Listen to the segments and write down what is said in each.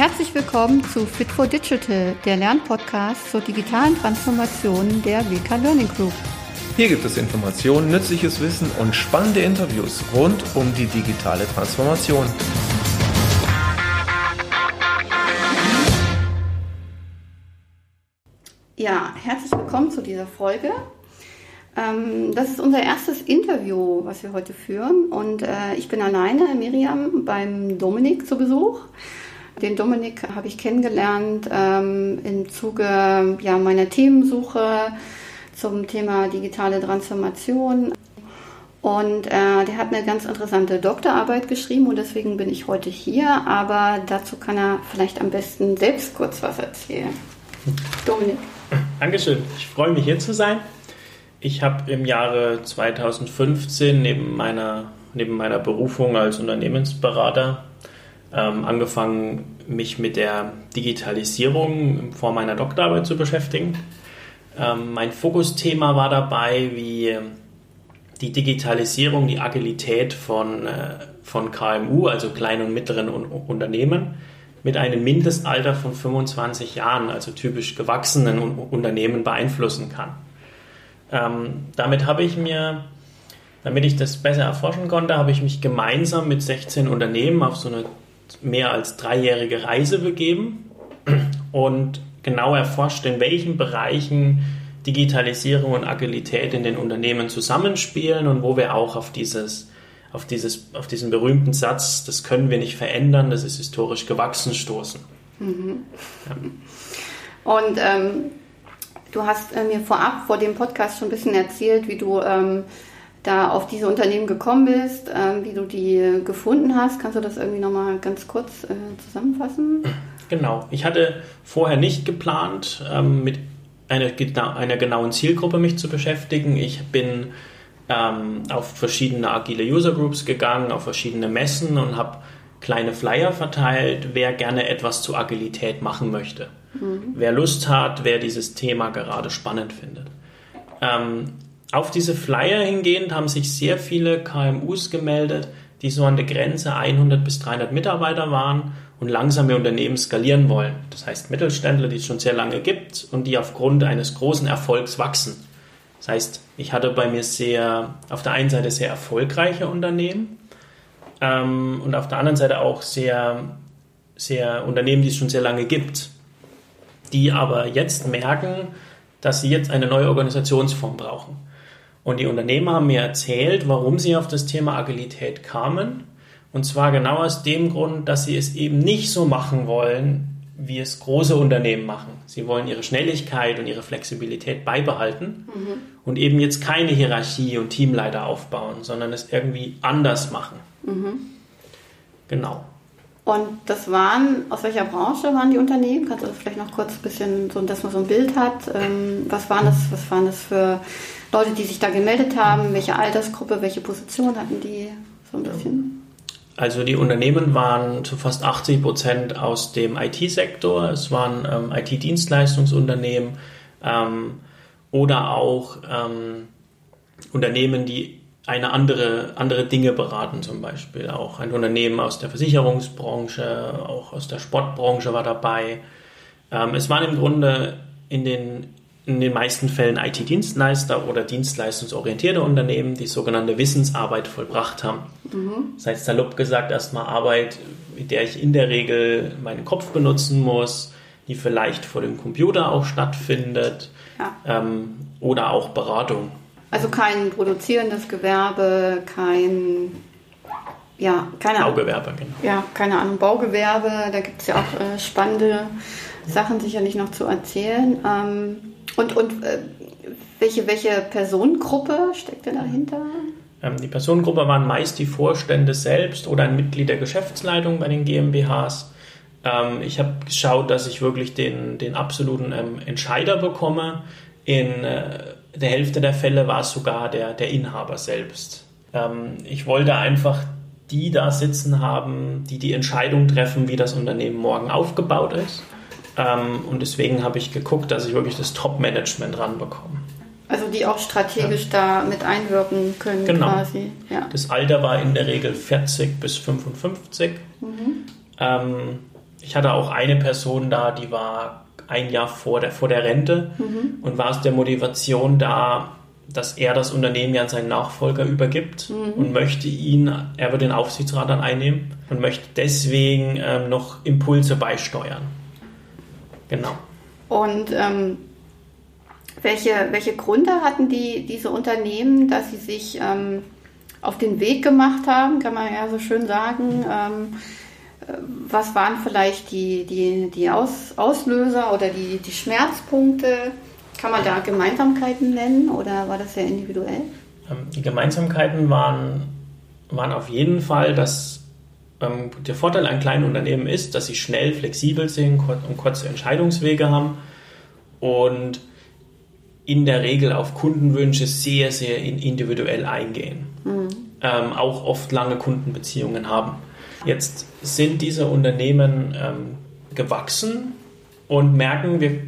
Herzlich willkommen zu Fit for Digital, der Lernpodcast zur digitalen Transformation der WK Learning Group. Hier gibt es Informationen, nützliches Wissen und spannende Interviews rund um die digitale Transformation. Ja, herzlich willkommen zu dieser Folge. Ähm, das ist unser erstes Interview, was wir heute führen. Und äh, ich bin alleine, Miriam, beim Dominik zu Besuch. Den Dominik habe ich kennengelernt ähm, im Zuge ja, meiner Themensuche zum Thema digitale Transformation. Und äh, der hat eine ganz interessante Doktorarbeit geschrieben und deswegen bin ich heute hier. Aber dazu kann er vielleicht am besten selbst kurz was erzählen. Dominik. Dankeschön. Ich freue mich hier zu sein. Ich habe im Jahre 2015 neben meiner, neben meiner Berufung als Unternehmensberater ähm, angefangen, mich mit der Digitalisierung vor meiner Doktorarbeit zu beschäftigen. Ähm, mein Fokusthema war dabei, wie die Digitalisierung, die Agilität von, äh, von KMU, also kleinen und mittleren Unternehmen, mit einem Mindestalter von 25 Jahren, also typisch gewachsenen Unternehmen, beeinflussen kann. Ähm, damit habe ich mir, damit ich das besser erforschen konnte, habe ich mich gemeinsam mit 16 Unternehmen auf so eine mehr als dreijährige Reise begeben und genau erforscht, in welchen Bereichen Digitalisierung und Agilität in den Unternehmen zusammenspielen und wo wir auch auf dieses auf, dieses, auf diesen berühmten Satz, das können wir nicht verändern, das ist historisch gewachsen, stoßen. Mhm. Ja. Und ähm, du hast äh, mir vorab vor dem Podcast schon ein bisschen erzählt, wie du ähm, da auf diese Unternehmen gekommen bist, äh, wie du die gefunden hast. Kannst du das irgendwie nochmal ganz kurz äh, zusammenfassen? Genau. Ich hatte vorher nicht geplant, ähm, mit einer, einer, genauen Zielgruppe mich zu beschäftigen. Ich bin ähm, auf verschiedene agile User Groups gegangen, auf verschiedene Messen und habe kleine Flyer verteilt, wer gerne etwas zu Agilität machen möchte. Mhm. Wer Lust hat, wer dieses Thema gerade spannend findet. Auf diese Flyer hingehend haben sich sehr viele KMUs gemeldet, die so an der Grenze 100 bis 300 Mitarbeiter waren und langsam ihr Unternehmen skalieren wollen. Das heißt Mittelständler, die es schon sehr lange gibt und die aufgrund eines großen Erfolgs wachsen. Das heißt, ich hatte bei mir sehr, auf der einen Seite sehr erfolgreiche Unternehmen ähm, und auf der anderen Seite auch sehr, sehr Unternehmen, die es schon sehr lange gibt, die aber jetzt merken, dass sie jetzt eine neue Organisationsform brauchen. Und die Unternehmer haben mir erzählt, warum sie auf das Thema Agilität kamen. Und zwar genau aus dem Grund, dass sie es eben nicht so machen wollen, wie es große Unternehmen machen. Sie wollen ihre Schnelligkeit und ihre Flexibilität beibehalten mhm. und eben jetzt keine Hierarchie und Teamleiter aufbauen, sondern es irgendwie anders machen. Mhm. Genau. Und das waren, aus welcher Branche waren die Unternehmen? Kannst du das vielleicht noch kurz ein bisschen, so, dass man so ein Bild hat? Ähm, was waren das, was waren das für Leute, die sich da gemeldet haben? Welche Altersgruppe, welche Position hatten die? So ein bisschen. Also die Unternehmen waren zu fast 80 Prozent aus dem IT-Sektor. Es waren ähm, IT-Dienstleistungsunternehmen ähm, oder auch ähm, Unternehmen, die eine andere, andere Dinge beraten, zum Beispiel auch ein Unternehmen aus der Versicherungsbranche, auch aus der Sportbranche war dabei. Ähm, es waren im Grunde in den in den meisten Fällen IT-Dienstleister oder dienstleistungsorientierte Unternehmen, die sogenannte Wissensarbeit vollbracht haben. Mhm. Das heißt, salopp gesagt, erstmal Arbeit, mit der ich in der Regel meinen Kopf benutzen muss, die vielleicht vor dem Computer auch stattfindet ja. ähm, oder auch Beratung. Also kein produzierendes Gewerbe, kein ja, keine Baugewerbe, genau. Ja, keine Ahnung, Baugewerbe, da gibt es ja auch äh, spannende Sachen sicherlich noch zu erzählen. Ähm, und, und äh, welche, welche Personengruppe steckt denn dahinter? Ähm, die Personengruppe waren meist die Vorstände selbst oder ein Mitglied der Geschäftsleitung bei den GmbHs. Ähm, ich habe geschaut, dass ich wirklich den, den absoluten ähm, Entscheider bekomme. In äh, der Hälfte der Fälle war es sogar der, der Inhaber selbst. Ich wollte einfach die da sitzen haben, die die Entscheidung treffen, wie das Unternehmen morgen aufgebaut ist. Ähm, und deswegen habe ich geguckt, dass ich wirklich das Top-Management ranbekomme. Also die auch strategisch ja. da mit einwirken können genau. quasi. Ja. Das Alter war in der Regel 40 bis 55. Mhm. Ähm, ich hatte auch eine Person da, die war ein Jahr vor der, vor der Rente mhm. und war aus der Motivation da, dass er das Unternehmen ja an seinen Nachfolger übergibt mhm. und möchte ihn, er wird den Aufsichtsrat dann einnehmen und möchte deswegen ähm, noch Impulse beisteuern. Genau. Und ähm, welche, welche Gründe hatten die, diese Unternehmen, dass sie sich ähm, auf den Weg gemacht haben, kann man ja so schön sagen? Ähm, was waren vielleicht die, die, die Aus, Auslöser oder die, die Schmerzpunkte? Kann man da Gemeinsamkeiten nennen oder war das sehr individuell? Ähm, die Gemeinsamkeiten waren, waren auf jeden Fall, dass ähm, der Vorteil an kleinen Unternehmen ist, dass sie schnell, flexibel sind und kurze Entscheidungswege haben und in der Regel auf Kundenwünsche sehr, sehr individuell eingehen. Mhm. Ähm, auch oft lange Kundenbeziehungen haben. Jetzt sind diese Unternehmen ähm, gewachsen und merken, wir,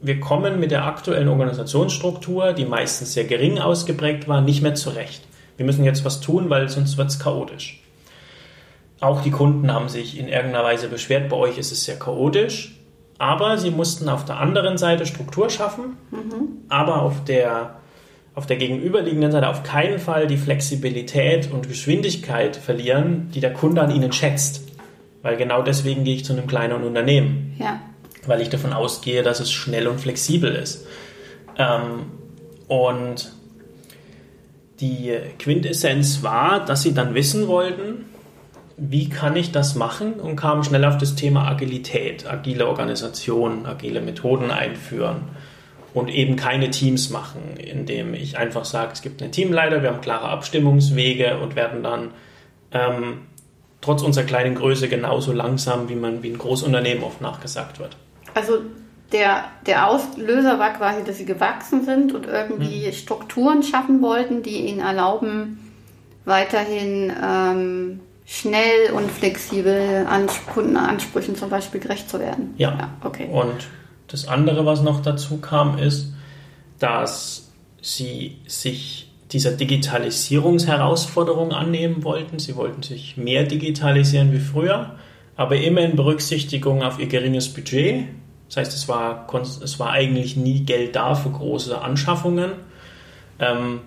wir kommen mit der aktuellen Organisationsstruktur, die meistens sehr gering ausgeprägt war, nicht mehr zurecht. Wir müssen jetzt was tun, weil sonst wird es chaotisch. Auch die Kunden haben sich in irgendeiner Weise beschwert, bei euch ist es sehr chaotisch, aber sie mussten auf der anderen Seite Struktur schaffen, mhm. aber auf der auf der gegenüberliegenden Seite auf keinen Fall die Flexibilität und Geschwindigkeit verlieren, die der Kunde an ihnen schätzt. Weil genau deswegen gehe ich zu einem kleinen Unternehmen. Ja. Weil ich davon ausgehe, dass es schnell und flexibel ist. Ähm, und die Quintessenz war, dass sie dann wissen wollten, wie kann ich das machen und kamen schnell auf das Thema Agilität, agile Organisation, agile Methoden einführen und eben keine Teams machen, indem ich einfach sage, es gibt einen Teamleiter, wir haben klare Abstimmungswege und werden dann ähm, trotz unserer kleinen Größe genauso langsam, wie man wie ein Großunternehmen oft nachgesagt wird. Also der, der Auslöser war quasi, dass sie gewachsen sind und irgendwie hm. Strukturen schaffen wollten, die ihnen erlauben, weiterhin ähm, schnell und flexibel an Kundenansprüchen zum Beispiel gerecht zu werden. Ja, ja okay. Und das andere, was noch dazu kam, ist, dass sie sich dieser Digitalisierungsherausforderung annehmen wollten. Sie wollten sich mehr digitalisieren wie früher, aber immer in Berücksichtigung auf ihr geringes Budget. Das heißt, es war, es war eigentlich nie Geld da für große Anschaffungen. Ähm,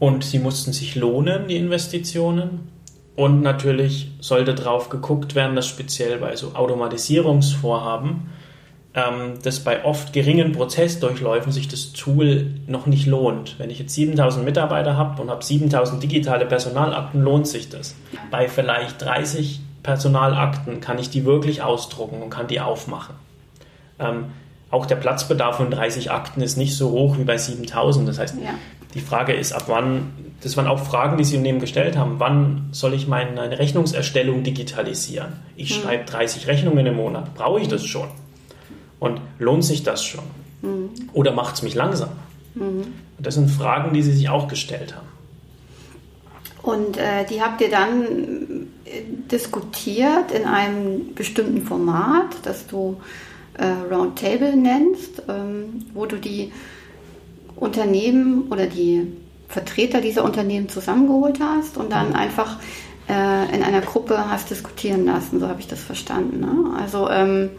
und sie mussten sich lohnen, die Investitionen. Und natürlich sollte darauf geguckt werden, dass speziell bei so Automatisierungsvorhaben ähm, dass bei oft geringen Prozessdurchläufen sich das Tool noch nicht lohnt. Wenn ich jetzt 7000 Mitarbeiter habe und habe 7000 digitale Personalakten, lohnt sich das. Bei vielleicht 30 Personalakten kann ich die wirklich ausdrucken und kann die aufmachen. Ähm, auch der Platzbedarf von 30 Akten ist nicht so hoch wie bei 7000. Das heißt, ja. Die Frage ist, ab wann, das waren auch Fragen, die Sie Unternehmen gestellt haben, wann soll ich meine Rechnungserstellung digitalisieren? Ich hm. schreibe 30 Rechnungen im Monat. Brauche ich das schon? Und lohnt sich das schon? Mhm. Oder macht es mich langsam? Mhm. Das sind Fragen, die Sie sich auch gestellt haben. Und äh, die habt ihr dann äh, diskutiert in einem bestimmten Format, das du äh, Roundtable nennst, ähm, wo du die Unternehmen oder die Vertreter dieser Unternehmen zusammengeholt hast und dann mhm. einfach äh, in einer Gruppe hast diskutieren lassen. So habe ich das verstanden. Ne? Also ähm,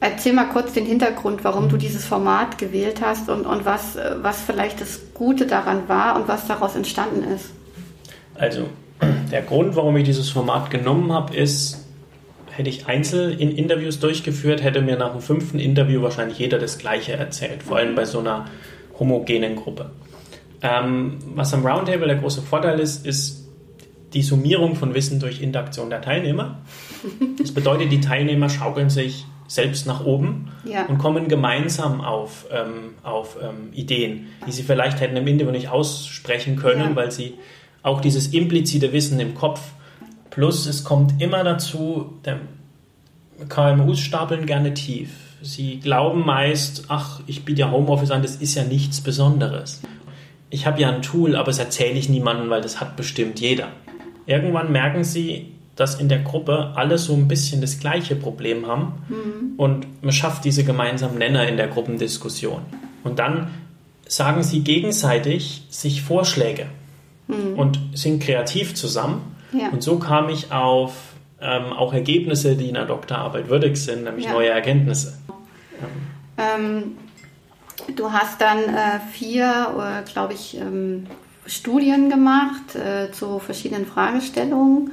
Erzähl mal kurz den Hintergrund, warum du dieses Format gewählt hast und, und was, was vielleicht das Gute daran war und was daraus entstanden ist. Also, der Grund, warum ich dieses Format genommen habe, ist, hätte ich einzeln in Interviews durchgeführt, hätte mir nach dem fünften Interview wahrscheinlich jeder das Gleiche erzählt, vor allem bei so einer homogenen Gruppe. Ähm, was am Roundtable der große Vorteil ist, ist die Summierung von Wissen durch Interaktion der Teilnehmer. Das bedeutet, die Teilnehmer schaukeln sich selbst nach oben ja. und kommen gemeinsam auf, ähm, auf ähm, Ideen, die sie vielleicht hätten im Interview nicht aussprechen können, ja. weil sie auch dieses implizite Wissen im Kopf, plus es kommt immer dazu, KMUs stapeln gerne tief. Sie glauben meist, ach, ich biete ja Homeoffice an, das ist ja nichts Besonderes. Ich habe ja ein Tool, aber das erzähle ich niemandem, weil das hat bestimmt jeder. Irgendwann merken sie, dass in der Gruppe alle so ein bisschen das gleiche Problem haben mhm. und man schafft diese gemeinsamen Nenner in der Gruppendiskussion. Und dann sagen sie gegenseitig sich Vorschläge mhm. und sind kreativ zusammen. Ja. Und so kam ich auf ähm, auch Ergebnisse, die in der Doktorarbeit würdig sind, nämlich ja. neue Erkenntnisse. Ähm, du hast dann äh, vier, äh, glaube ich, ähm, Studien gemacht äh, zu verschiedenen Fragestellungen.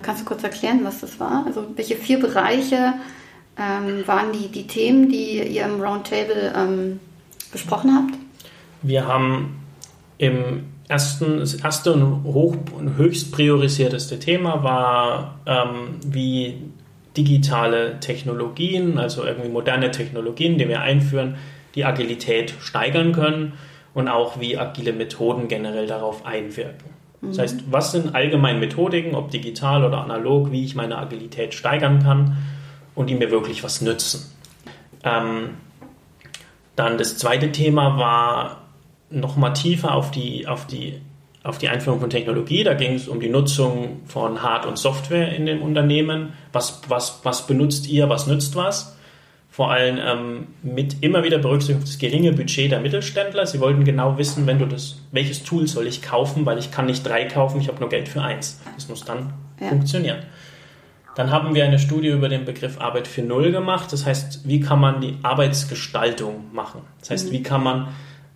Kannst du kurz erklären, was das war? Also welche vier Bereiche ähm, waren die, die Themen, die ihr im Roundtable ähm, besprochen habt? Wir haben im ersten, das erste und, hoch, und höchst priorisierteste Thema war, ähm, wie digitale Technologien, also irgendwie moderne Technologien, die wir einführen, die Agilität steigern können und auch wie agile Methoden generell darauf einwirken. Das heißt, was sind allgemein Methodiken, ob digital oder analog, wie ich meine Agilität steigern kann und die mir wirklich was nützen. Ähm, dann das zweite Thema war nochmal tiefer auf die, auf, die, auf die Einführung von Technologie. Da ging es um die Nutzung von Hard- und Software in den Unternehmen. Was, was, was benutzt ihr, was nützt was? Vor allem ähm, mit immer wieder berücksichtigt das geringe Budget der Mittelständler. Sie wollten genau wissen, wenn du das, welches Tool soll ich kaufen, weil ich kann nicht drei kaufen, ich habe nur Geld für eins. Das muss dann ja. funktionieren. Dann haben wir eine Studie über den Begriff Arbeit für Null gemacht. Das heißt, wie kann man die Arbeitsgestaltung machen? Das heißt, mhm. wie kann man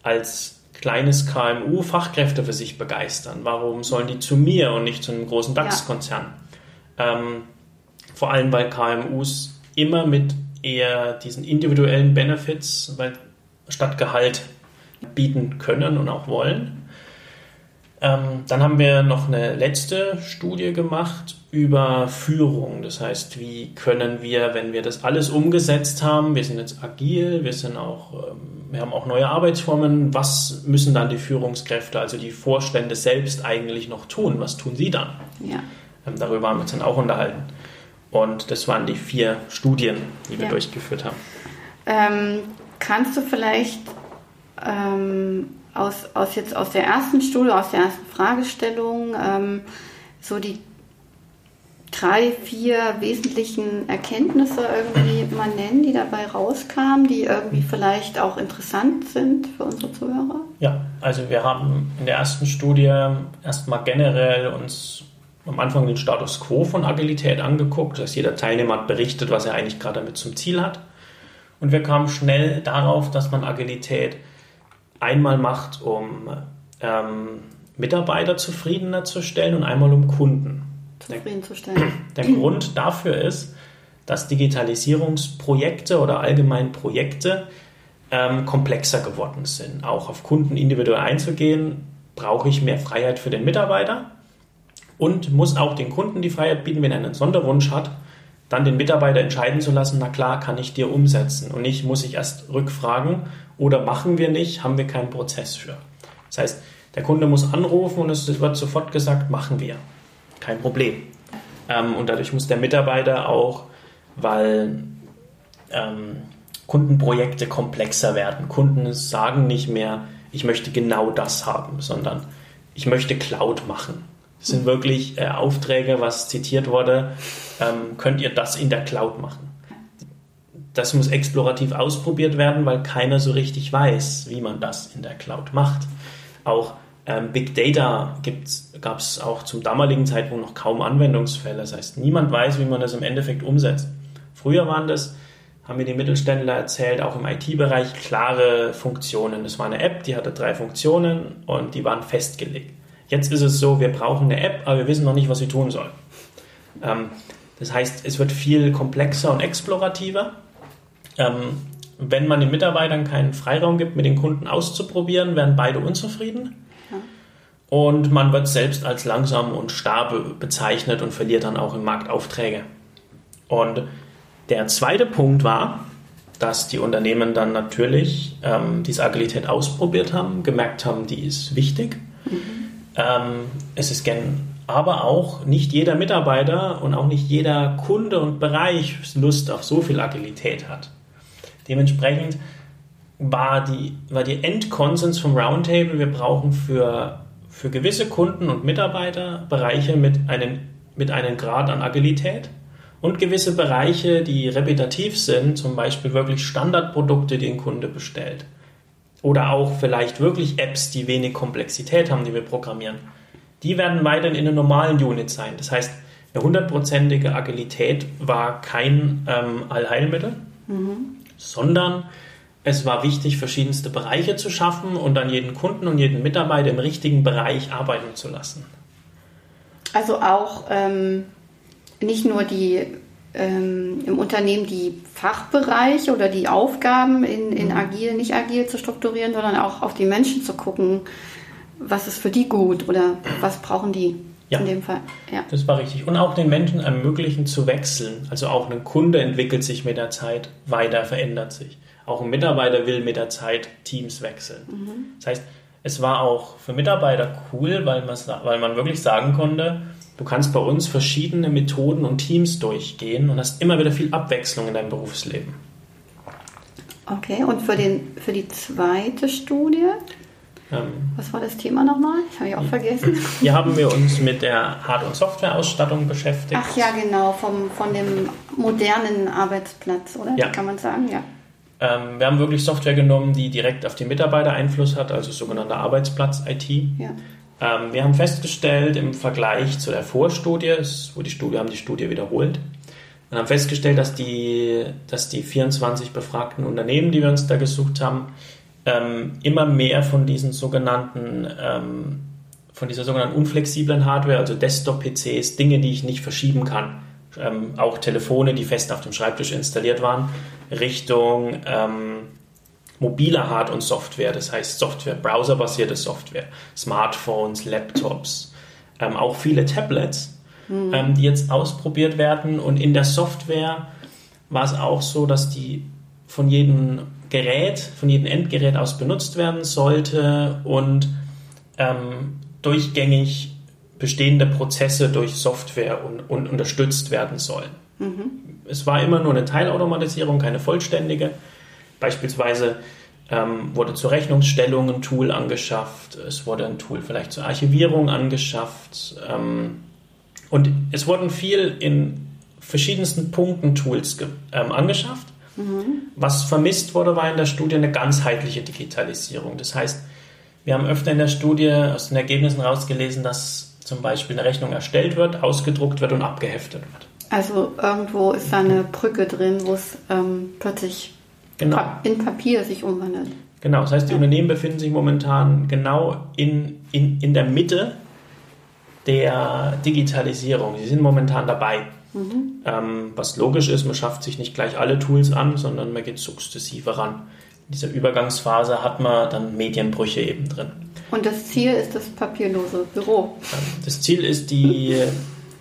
als kleines KMU Fachkräfte für sich begeistern? Warum sollen die zu mir und nicht zu einem großen DAX-Konzern? Ja. Ähm, vor allem, weil KMUs immer mit eher diesen individuellen Benefits weil, statt Gehalt bieten können und auch wollen. Ähm, dann haben wir noch eine letzte Studie gemacht über Führung. Das heißt, wie können wir, wenn wir das alles umgesetzt haben, wir sind jetzt agil, wir sind auch, ähm, wir haben auch neue Arbeitsformen, was müssen dann die Führungskräfte, also die Vorstände selbst eigentlich noch tun? Was tun sie dann? Ja. Ähm, darüber haben wir uns dann auch unterhalten. Und das waren die vier Studien, die wir ja. durchgeführt haben. Ähm, kannst du vielleicht ähm, aus, aus, jetzt aus der ersten Studie, aus der ersten Fragestellung, ähm, so die drei, vier wesentlichen Erkenntnisse irgendwie mal nennen, die dabei rauskamen, die irgendwie vielleicht auch interessant sind für unsere Zuhörer? Ja, also wir haben in der ersten Studie erstmal generell uns am Anfang den Status quo von Agilität angeguckt. dass jeder Teilnehmer hat berichtet, was er eigentlich gerade damit zum Ziel hat. Und wir kamen schnell darauf, dass man Agilität einmal macht, um ähm, Mitarbeiter zufriedener zu stellen und einmal um Kunden zufriedenzustellen. Der, der Grund dafür ist, dass Digitalisierungsprojekte oder allgemein Projekte ähm, komplexer geworden sind. Auch auf Kunden individuell einzugehen, brauche ich mehr Freiheit für den Mitarbeiter und muss auch den Kunden die Freiheit bieten, wenn er einen Sonderwunsch hat, dann den Mitarbeiter entscheiden zu lassen, na klar, kann ich dir umsetzen. Und nicht muss ich erst rückfragen oder machen wir nicht, haben wir keinen Prozess für. Das heißt, der Kunde muss anrufen und es wird sofort gesagt, machen wir. Kein Problem. Ähm, und dadurch muss der Mitarbeiter auch, weil ähm, Kundenprojekte komplexer werden. Kunden sagen nicht mehr, ich möchte genau das haben, sondern ich möchte Cloud machen. Das sind wirklich äh, Aufträge, was zitiert wurde, ähm, könnt ihr das in der Cloud machen. Das muss explorativ ausprobiert werden, weil keiner so richtig weiß, wie man das in der Cloud macht. Auch ähm, Big Data gab es auch zum damaligen Zeitpunkt noch kaum Anwendungsfälle. Das heißt, niemand weiß, wie man das im Endeffekt umsetzt. Früher waren das, haben mir die Mittelständler erzählt, auch im IT-Bereich klare Funktionen. Das war eine App, die hatte drei Funktionen und die waren festgelegt. Jetzt ist es so, wir brauchen eine App, aber wir wissen noch nicht, was sie tun soll. Ähm, das heißt, es wird viel komplexer und explorativer. Ähm, wenn man den Mitarbeitern keinen Freiraum gibt, mit den Kunden auszuprobieren, werden beide unzufrieden. Und man wird selbst als langsam und starr bezeichnet und verliert dann auch im Markt Aufträge. Und der zweite Punkt war, dass die Unternehmen dann natürlich ähm, diese Agilität ausprobiert haben, gemerkt haben, die ist wichtig. Mhm. Ähm, es ist gern, aber auch nicht jeder Mitarbeiter und auch nicht jeder Kunde und Bereich Lust auf so viel Agilität hat. Dementsprechend war die, war die Endkonsens vom Roundtable, wir brauchen für für gewisse Kunden und Mitarbeiter Bereiche mit einem, mit einem Grad an Agilität und gewisse Bereiche, die repetitiv sind, zum Beispiel wirklich Standardprodukte, die ein Kunde bestellt. Oder auch vielleicht wirklich Apps, die wenig Komplexität haben, die wir programmieren. Die werden weiterhin in einer normalen Unit sein. Das heißt, Eine hundertprozentige Agilität war kein ähm, Allheilmittel, mhm. Sondern es war wichtig, verschiedenste Bereiche zu schaffen und dann jeden Kunden und jeden Mitarbeiter im richtigen Bereich arbeiten zu lassen. Also auch ähm, nicht nur die ähm, im Unternehmen die Fachbereiche oder die Aufgaben in, in mhm. agil, nicht agil zu strukturieren, sondern auch auf die Menschen zu gucken, was ist für die gut oder was brauchen die ja. in dem Fall. Ja. Das war richtig. Und auch den Menschen ermöglichen zu wechseln. Also auch ein Kunde entwickelt sich mit der Zeit weiter, verändert sich. Auch ein Mitarbeiter will mit der Zeit Teams wechseln. Mhm. Das heißt, es war auch für Mitarbeiter cool, weil man, weil man wirklich sagen konnte, du kannst bei uns verschiedene Methoden und Teams durchgehen und hast immer wieder viel Abwechslung in deinem Berufsleben. Okay, und für, den, für die zweite Studie? Ähm, Was war das Thema nochmal? Das habe ich auch vergessen. Hier haben wir uns mit der Hard- und Softwareausstattung beschäftigt. Ach ja, genau, vom, von dem modernen Arbeitsplatz, oder? Ja. Kann man sagen, ja. Ähm, wir haben wirklich Software genommen, die direkt auf die Mitarbeiter Einfluss hat, also sogenannte Arbeitsplatz-IT. Ja. Ähm, wir haben festgestellt im Vergleich zu der Vorstudie, wo die Studie haben die Studie wiederholt, und haben festgestellt, dass die, dass die 24 befragten Unternehmen, die wir uns da gesucht haben, ähm, immer mehr von diesen sogenannten, ähm, von dieser sogenannten unflexiblen Hardware, also Desktop-PCs, Dinge, die ich nicht verschieben kann, ähm, auch Telefone, die fest auf dem Schreibtisch installiert waren, Richtung ähm, mobiler Hard- und Software, das heißt Software, browserbasierte Software, Smartphones, Laptops, ähm, auch viele Tablets, mhm. die jetzt ausprobiert werden. Und in der Software war es auch so, dass die von jedem Gerät, von jedem Endgerät aus benutzt werden sollte und ähm, durchgängig bestehende Prozesse durch Software und, und unterstützt werden sollen. Mhm. Es war immer nur eine Teilautomatisierung, keine vollständige. Beispielsweise ähm, wurde zur Rechnungsstellung ein Tool angeschafft, es wurde ein Tool vielleicht zur Archivierung angeschafft ähm, und es wurden viel in verschiedensten Punkten Tools ähm, angeschafft Mhm. Was vermisst wurde, war in der Studie eine ganzheitliche Digitalisierung. Das heißt, wir haben öfter in der Studie aus den Ergebnissen rausgelesen, dass zum Beispiel eine Rechnung erstellt wird, ausgedruckt wird und abgeheftet wird. Also irgendwo ist da eine Brücke drin, wo es ähm, plötzlich genau. in Papier sich umwandelt. Genau, das heißt, die ja. Unternehmen befinden sich momentan genau in, in, in der Mitte der Digitalisierung. Sie sind momentan dabei. Mhm. Ähm, was logisch ist, man schafft sich nicht gleich alle Tools an, sondern man geht sukzessive ran. In dieser Übergangsphase hat man dann Medienbrüche eben drin. Und das Ziel ist das papierlose Büro. Ähm, das Ziel ist die,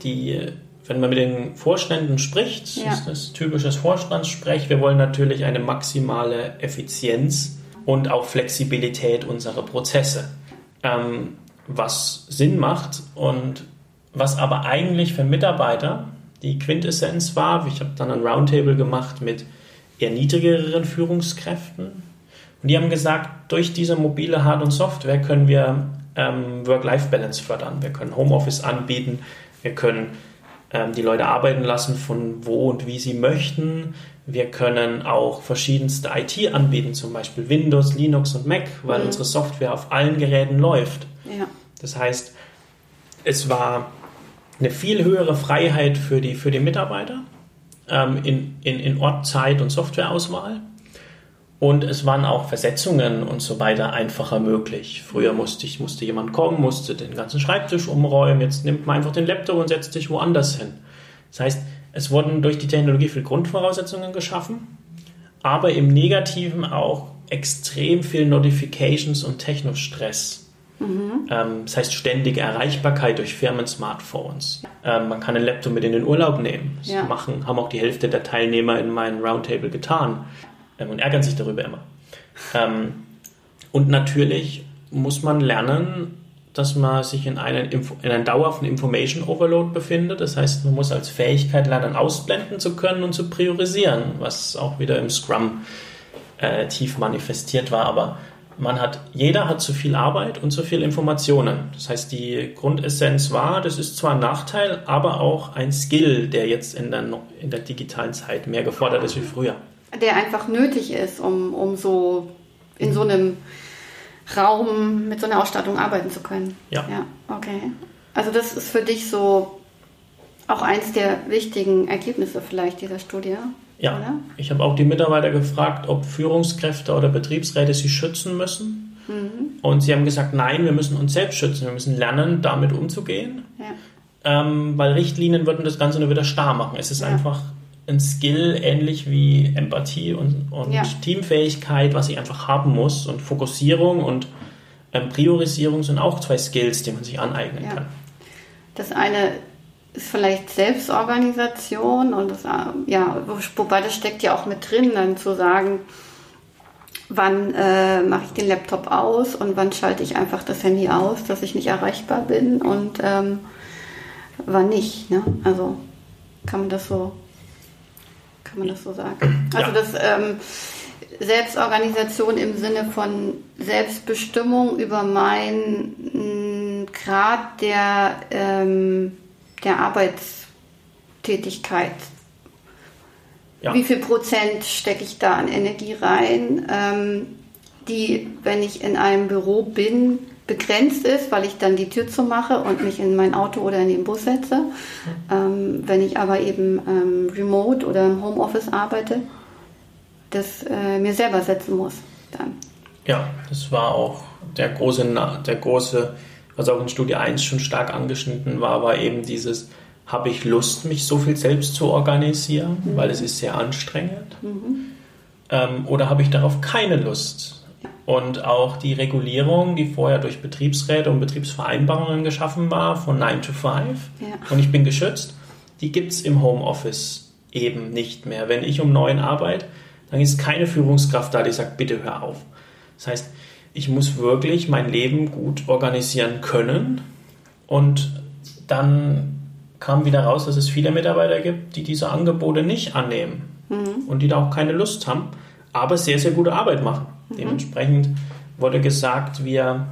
die wenn man mit den Vorständen spricht, ja. ist das typisches Vorstandssprech. Wir wollen natürlich eine maximale Effizienz und auch Flexibilität unserer Prozesse. Ähm, was Sinn macht und was aber eigentlich für Mitarbeiter die Quintessenz war. Ich habe dann ein Roundtable gemacht mit eher niedrigeren Führungskräften. Und die haben gesagt, durch diese mobile Hard- und Software können wir ähm, Work-Life-Balance fördern. Wir können Homeoffice anbieten. Wir können ähm, die Leute arbeiten lassen von wo und wie sie möchten. Wir können auch verschiedenste IT anbieten, zum Beispiel Windows, Linux und Mac, weil mhm. unsere Software auf allen Geräten läuft. Ja. Das heißt, es war eine viel höhere Freiheit für die, für die Mitarbeiter ähm, in, in, in Ort, Zeit und Softwareauswahl. Und es waren auch Versetzungen und so weiter einfacher möglich. Früher musste, ich, musste jemand kommen, musste den ganzen Schreibtisch umräumen. Jetzt nimmt man einfach den Laptop und setzt sich woanders hin. Das heißt, es wurden durch die Technologie viele Grundvoraussetzungen geschaffen, aber im Negativen auch extrem viel Notifications und Technostress Mhm. Ähm, das heißt ständige Erreichbarkeit durch Firmen-Smartphones. Ähm, man kann einen Laptop mit in den Urlaub nehmen. Das ja. machen, haben auch die Hälfte der Teilnehmer in meinem Roundtable getan ähm, und ärgern sich darüber immer. Ähm, und natürlich muss man lernen, dass man sich in, einen, in einem dauerhaften Information Overload befindet. Das heißt, man muss als Fähigkeit lernen, ausblenden zu können und zu priorisieren, was auch wieder im Scrum äh, tief manifestiert war. Aber man hat, jeder hat zu viel Arbeit und zu viel Informationen. Das heißt, die Grundessenz war, das ist zwar ein Nachteil, aber auch ein Skill, der jetzt in der, in der digitalen Zeit mehr gefordert ist wie früher. Der einfach nötig ist, um, um so in so einem Raum mit so einer Ausstattung arbeiten zu können. Ja. Ja, okay. Also das ist für dich so auch eins der wichtigen Ergebnisse vielleicht dieser Studie. Ja, oder? ich habe auch die Mitarbeiter gefragt, ob Führungskräfte oder Betriebsräte sie schützen müssen. Mhm. Und sie haben gesagt, nein, wir müssen uns selbst schützen, wir müssen lernen, damit umzugehen. Ja. Ähm, weil Richtlinien würden das Ganze nur wieder starr machen. Es ist ja. einfach ein Skill, ähnlich wie Empathie und, und ja. Teamfähigkeit, was ich einfach haben muss. Und Fokussierung und ähm, Priorisierung sind auch zwei Skills, die man sich aneignen kann. Das eine ist vielleicht Selbstorganisation und das, ja, wobei das steckt ja auch mit drin, dann zu sagen, wann äh, mache ich den Laptop aus und wann schalte ich einfach das Handy aus, dass ich nicht erreichbar bin und ähm, wann nicht. Ne? Also kann man das so, kann man das so sagen. Also ja. das ähm, Selbstorganisation im Sinne von Selbstbestimmung über meinen Grad der ähm, der Arbeitstätigkeit. Ja. Wie viel Prozent stecke ich da an Energie rein, ähm, die, wenn ich in einem Büro bin, begrenzt ist, weil ich dann die Tür zumache und mich in mein Auto oder in den Bus setze. Ähm, wenn ich aber eben ähm, remote oder im Homeoffice arbeite, das äh, mir selber setzen muss. Dann. Ja, das war auch der große, der große was auch in Studie 1 schon stark angeschnitten war, war eben dieses, habe ich Lust, mich so viel selbst zu organisieren, mhm. weil es ist sehr anstrengend? Mhm. Ähm, oder habe ich darauf keine Lust? Und auch die Regulierung, die vorher durch Betriebsräte und Betriebsvereinbarungen geschaffen war, von 9 to 5, ja. und ich bin geschützt, die gibt es im Homeoffice eben nicht mehr. Wenn ich um 9 arbeite, dann ist keine Führungskraft da, die sagt, bitte hör auf. Das heißt, ich muss wirklich mein Leben gut organisieren können. Und dann kam wieder raus, dass es viele Mitarbeiter gibt, die diese Angebote nicht annehmen mhm. und die da auch keine Lust haben, aber sehr, sehr gute Arbeit machen. Mhm. Dementsprechend wurde gesagt, wir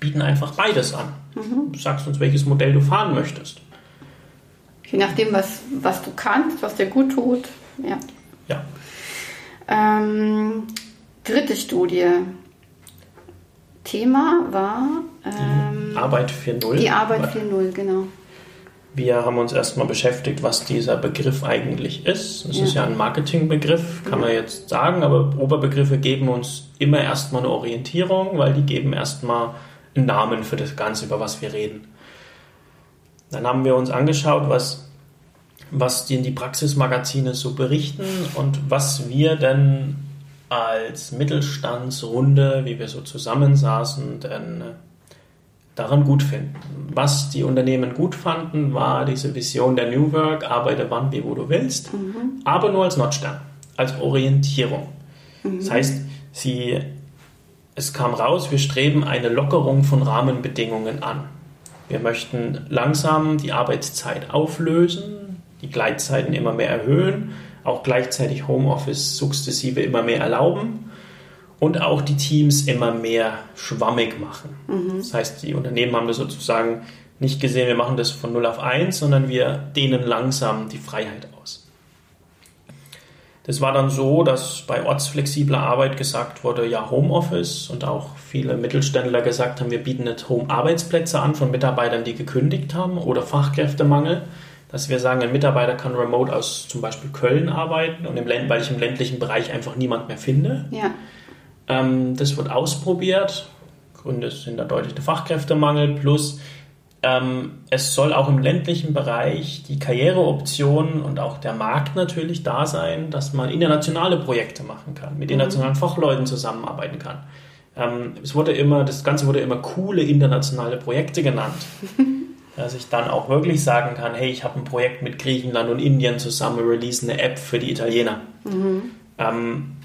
bieten einfach beides an. Mhm. Du sagst uns, welches Modell du fahren möchtest. Je nachdem, was, was du kannst, was dir gut tut. Ja. ja. Ähm, dritte Studie. Thema war ähm, Arbeit 4.0. Die Arbeit 4.0, genau. Wir haben uns erstmal beschäftigt, was dieser Begriff eigentlich ist. Es ja. ist ja ein Marketingbegriff, kann ja. man jetzt sagen, aber Oberbegriffe geben uns immer erstmal eine Orientierung, weil die geben erstmal einen Namen für das Ganze, über was wir reden. Dann haben wir uns angeschaut, was, was die in die Praxismagazine so berichten und was wir denn als Mittelstandsrunde, wie wir so zusammensaßen, denn äh, daran gut finden. Was die Unternehmen gut fanden, war diese Vision der New Work, arbeite wann, wie, wo du willst, mhm. aber nur als Nordstern, als Orientierung. Mhm. Das heißt, sie, es kam raus, wir streben eine Lockerung von Rahmenbedingungen an. Wir möchten langsam die Arbeitszeit auflösen, die Gleitzeiten immer mehr erhöhen auch gleichzeitig Homeoffice sukzessive immer mehr erlauben und auch die Teams immer mehr schwammig machen. Mhm. Das heißt, die Unternehmen haben das sozusagen nicht gesehen, wir machen das von 0 auf 1, sondern wir dehnen langsam die Freiheit aus. Das war dann so, dass bei ortsflexibler Arbeit gesagt wurde, ja, Homeoffice und auch viele Mittelständler gesagt haben, wir bieten jetzt Home-Arbeitsplätze an von Mitarbeitern, die gekündigt haben oder Fachkräftemangel dass wir sagen, ein Mitarbeiter kann remote aus zum Beispiel Köln arbeiten und im, weil ich im ländlichen Bereich einfach niemand mehr finde. Ja. Ähm, das wird ausprobiert. Gründe sind da deutlich der Fachkräftemangel plus ähm, es soll auch im ländlichen Bereich die Karriereoptionen und auch der Markt natürlich da sein, dass man internationale Projekte machen kann, mit mhm. internationalen Fachleuten zusammenarbeiten kann. Ähm, es wurde immer, das Ganze wurde immer coole internationale Projekte genannt. dass ich dann auch wirklich sagen kann, hey, ich habe ein Projekt mit Griechenland und Indien zusammen, release eine App für die Italiener. Mhm. Ähm,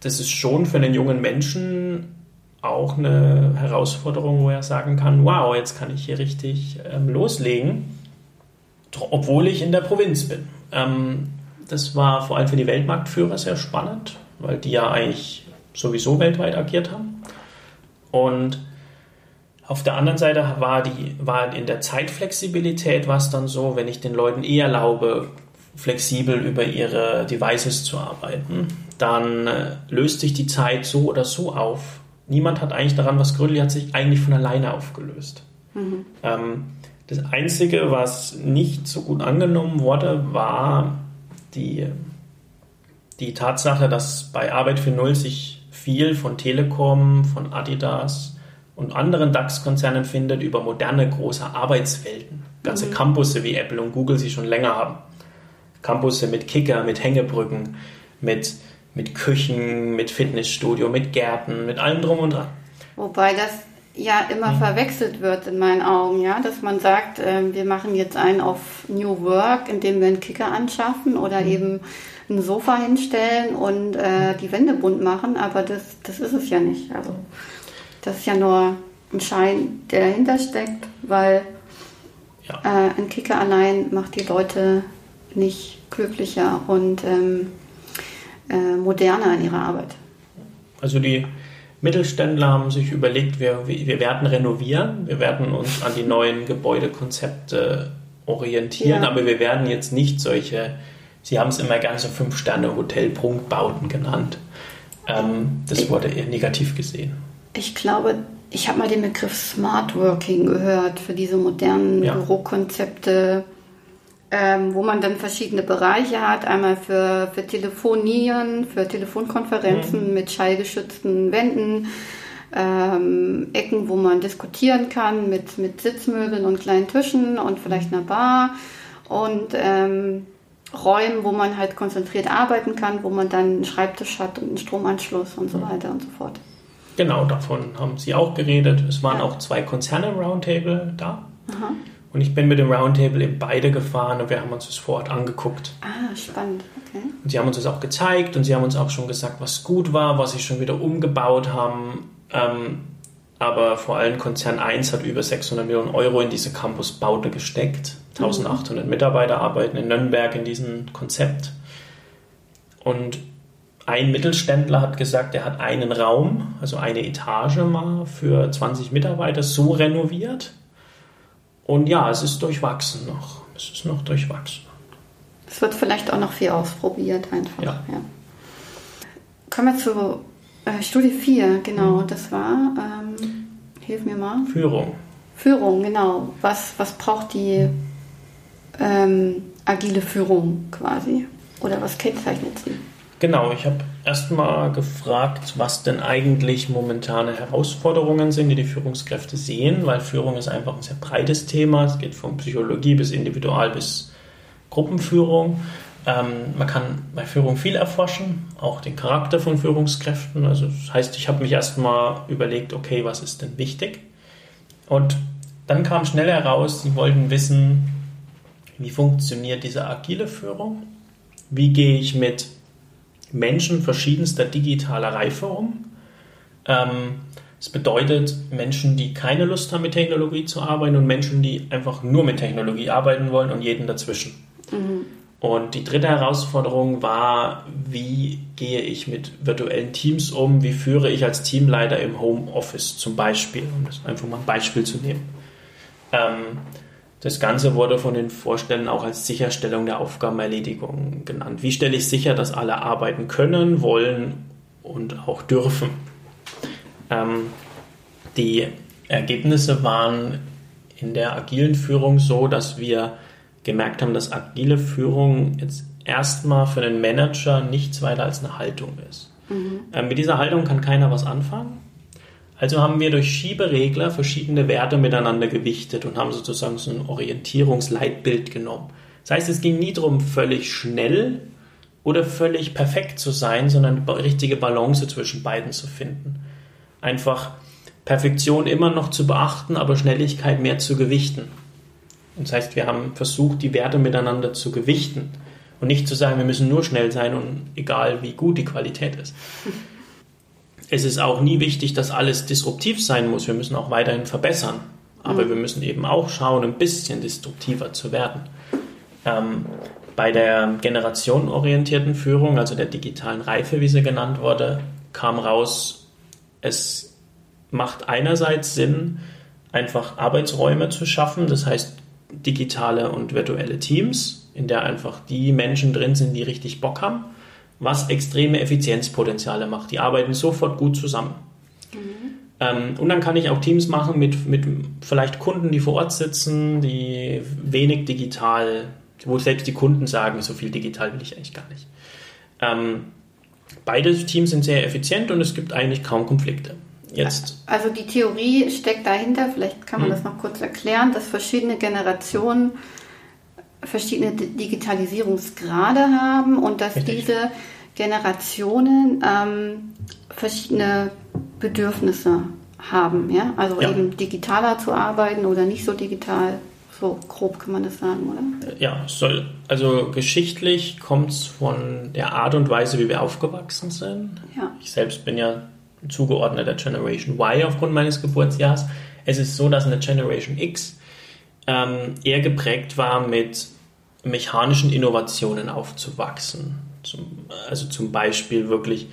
das ist schon für einen jungen Menschen auch eine Herausforderung, wo er sagen kann, wow, jetzt kann ich hier richtig ähm, loslegen, obwohl ich in der Provinz bin. Ähm, das war vor allem für die Weltmarktführer sehr spannend, weil die ja eigentlich sowieso weltweit agiert haben. Und auf der anderen Seite war, die, war in der Zeitflexibilität war es dann so, wenn ich den Leuten eher erlaube, flexibel über ihre Devices zu arbeiten, dann äh, löst sich die Zeit so oder so auf. Niemand hat eigentlich daran was gerüttelt, die hat sich eigentlich von alleine aufgelöst. Mhm. Ähm, Das Einzige, was nicht so gut angenommen wurde, war die, die Tatsache, dass bei Arbeit für Null sich viel von Telekom, von Adidas und anderen DAX-Konzernen findet über moderne große Arbeitswelten. Ganze mhm. Campusse wie Apple und Google sie schon länger haben. Campusse mit Kicker, mit Hängebrücken, mit, mit Küchen, mit Fitnessstudio, mit Gärten, mit allem drum und dran. Wobei das ja immer mhm. verwechselt wird in meinen Augen, ja, dass man sagt, äh, wir machen jetzt einen auf New Work, indem wir einen Kicker anschaffen oder mhm. eben ein Sofa hinstellen und äh, die Wände bunt machen, aber das, das ist es ja nicht. Also das ist ja nur ein Schein, der dahinter steckt, weil ja. äh, ein Kicker allein macht die Leute nicht glücklicher und ähm, äh, moderner in ihrer Arbeit. Also die Mittelständler haben sich überlegt, wir, wir werden renovieren, wir werden uns an die neuen Gebäudekonzepte orientieren, ja. aber wir werden jetzt nicht solche, Sie haben es immer so Fünf-Sterne-Hotel-Prunkbauten genannt. Ähm, das wurde eher negativ gesehen. Ich glaube, ich habe mal den Begriff Smart Working gehört für diese modernen ja. Bürokonzepte ähm, wo man dann verschiedene Bereiche hat. Einmal für, für Telefonieren, für Telefonkonferenzen mhm. mit schallgeschützten Wänden, ähm, Ecken, wo man diskutieren kann mit, mit Sitzmöbeln und kleinen Tischen und vielleicht einer Bar und ähm, Räumen, wo man halt konzentriert arbeiten kann, wo man dann einen Schreibtisch hat und einen Stromanschluss und so mhm. weiter und so fort. Genau, davon haben Sie auch geredet. Es waren ja. auch zwei Konzerne im Roundtable da. Aha. Und ich bin mit dem Roundtable in beide gefahren und wir haben uns das vor Ort angeguckt. Ah, spannend. Okay. Und sie haben uns das auch gezeigt und sie haben uns auch schon gesagt, was gut war, was sie schon wieder umgebaut haben. Ähm, aber vor allem Konzern 1 hat über 600 Millionen Euro in diese Campusbaute gesteckt. 1800 mhm. Mitarbeiter arbeiten in Nürnberg in diesem Konzept. Und ein Mittelständler hat gesagt, er hat einen Raum, also eine Etage mal für 20 Mitarbeiter so renoviert und ja, es ist durchwachsen noch. Es ist noch durchwachsen. Es wird vielleicht auch noch viel ausprobiert einfach. Ja. ja. Kommen wir zu äh, Studie 4, genau. Mhm. Das war, ähm, hilf mir mal. Führung. Führung, genau. Was, was braucht die ähm, agile Führung quasi? Oder was kennzeichnet sie? Genau, ich habe erstmal gefragt, was denn eigentlich momentane Herausforderungen sind, die die Führungskräfte sehen, weil Führung ist einfach ein sehr breites Thema. Es geht von Psychologie bis Individual bis Gruppenführung. Ähm, man kann bei Führung viel erforschen, auch den Charakter von Führungskräften. Also das heißt, ich habe mich erstmal überlegt, okay, was ist denn wichtig? Und dann kam schnell heraus, sie wollten wissen, wie funktioniert diese agile Führung? Wie gehe ich mit Menschen verschiedenster digitaler Reife um. Ähm, das bedeutet Menschen, die keine Lust haben, mit Technologie zu arbeiten und Menschen, die einfach nur mit Technologie arbeiten wollen und jeden dazwischen. Mhm. Und die dritte Herausforderung war, wie gehe ich mit virtuellen Teams um? Wie führe ich als Teamleiter im Homeoffice zum Beispiel? Um das einfach mal ein Beispiel zu nehmen. Ähm, das Ganze wurde von den Vorständen auch als Sicherstellung der Aufgabenerledigung genannt. Wie stelle ich sicher, dass alle arbeiten können, wollen und auch dürfen? Ähm, die Ergebnisse waren in der agilen Führung so, dass wir gemerkt haben, dass agile Führung jetzt erstmal für einen Manager nichts weiter als eine Haltung ist. Mhm. Ähm, mit dieser Haltung kann keiner was anfangen. Also haben wir durch Schieberegler verschiedene Werte miteinander gewichtet und haben sozusagen so ein Orientierungsleitbild genommen. Das heißt, es ging nie darum, völlig schnell oder völlig perfekt zu sein, sondern die richtige Balance zwischen beiden zu finden. Einfach Perfektion immer noch zu beachten, aber Schnelligkeit mehr zu gewichten. Das heißt, wir haben versucht, die Werte miteinander zu gewichten und nicht zu sagen, wir müssen nur schnell sein und egal wie gut die Qualität ist. Es ist auch nie wichtig, dass alles disruptiv sein muss. Wir müssen auch weiterhin verbessern. Aber mhm. wir müssen eben auch schauen, ein bisschen disruptiver zu werden. Ähm, bei der generationenorientierten Führung, also der digitalen Reife, wie sie genannt wurde, kam raus, es macht einerseits Sinn, einfach Arbeitsräume zu schaffen, das heißt digitale und virtuelle Teams, in der einfach die Menschen drin sind, die richtig Bock haben was extreme Effizienzpotenziale macht. Die arbeiten sofort gut zusammen. Mhm. Ähm, und dann kann ich auch Teams machen mit, mit vielleicht Kunden, die vor Ort sitzen, die wenig digital, wo selbst die Kunden sagen, so viel digital will ich eigentlich gar nicht. Ähm, beide Teams sind sehr effizient und es gibt eigentlich kaum Konflikte. Jetzt. Also die Theorie steckt dahinter, vielleicht kann man hm. das noch kurz erklären, dass verschiedene Generationen verschiedene Digitalisierungsgrade haben und dass Richtig. diese Generationen ähm, verschiedene Bedürfnisse haben. Ja? Also ja. eben digitaler zu arbeiten oder nicht so digital. So grob kann man das sagen, oder? Ja, soll, also geschichtlich kommt es von der Art und Weise, wie wir aufgewachsen sind. Ja. Ich selbst bin ja zugeordneter Generation Y aufgrund meines Geburtsjahres. Es ist so, dass eine Generation X ähm, eher geprägt war, mit mechanischen Innovationen aufzuwachsen. Zum, also zum Beispiel wirklich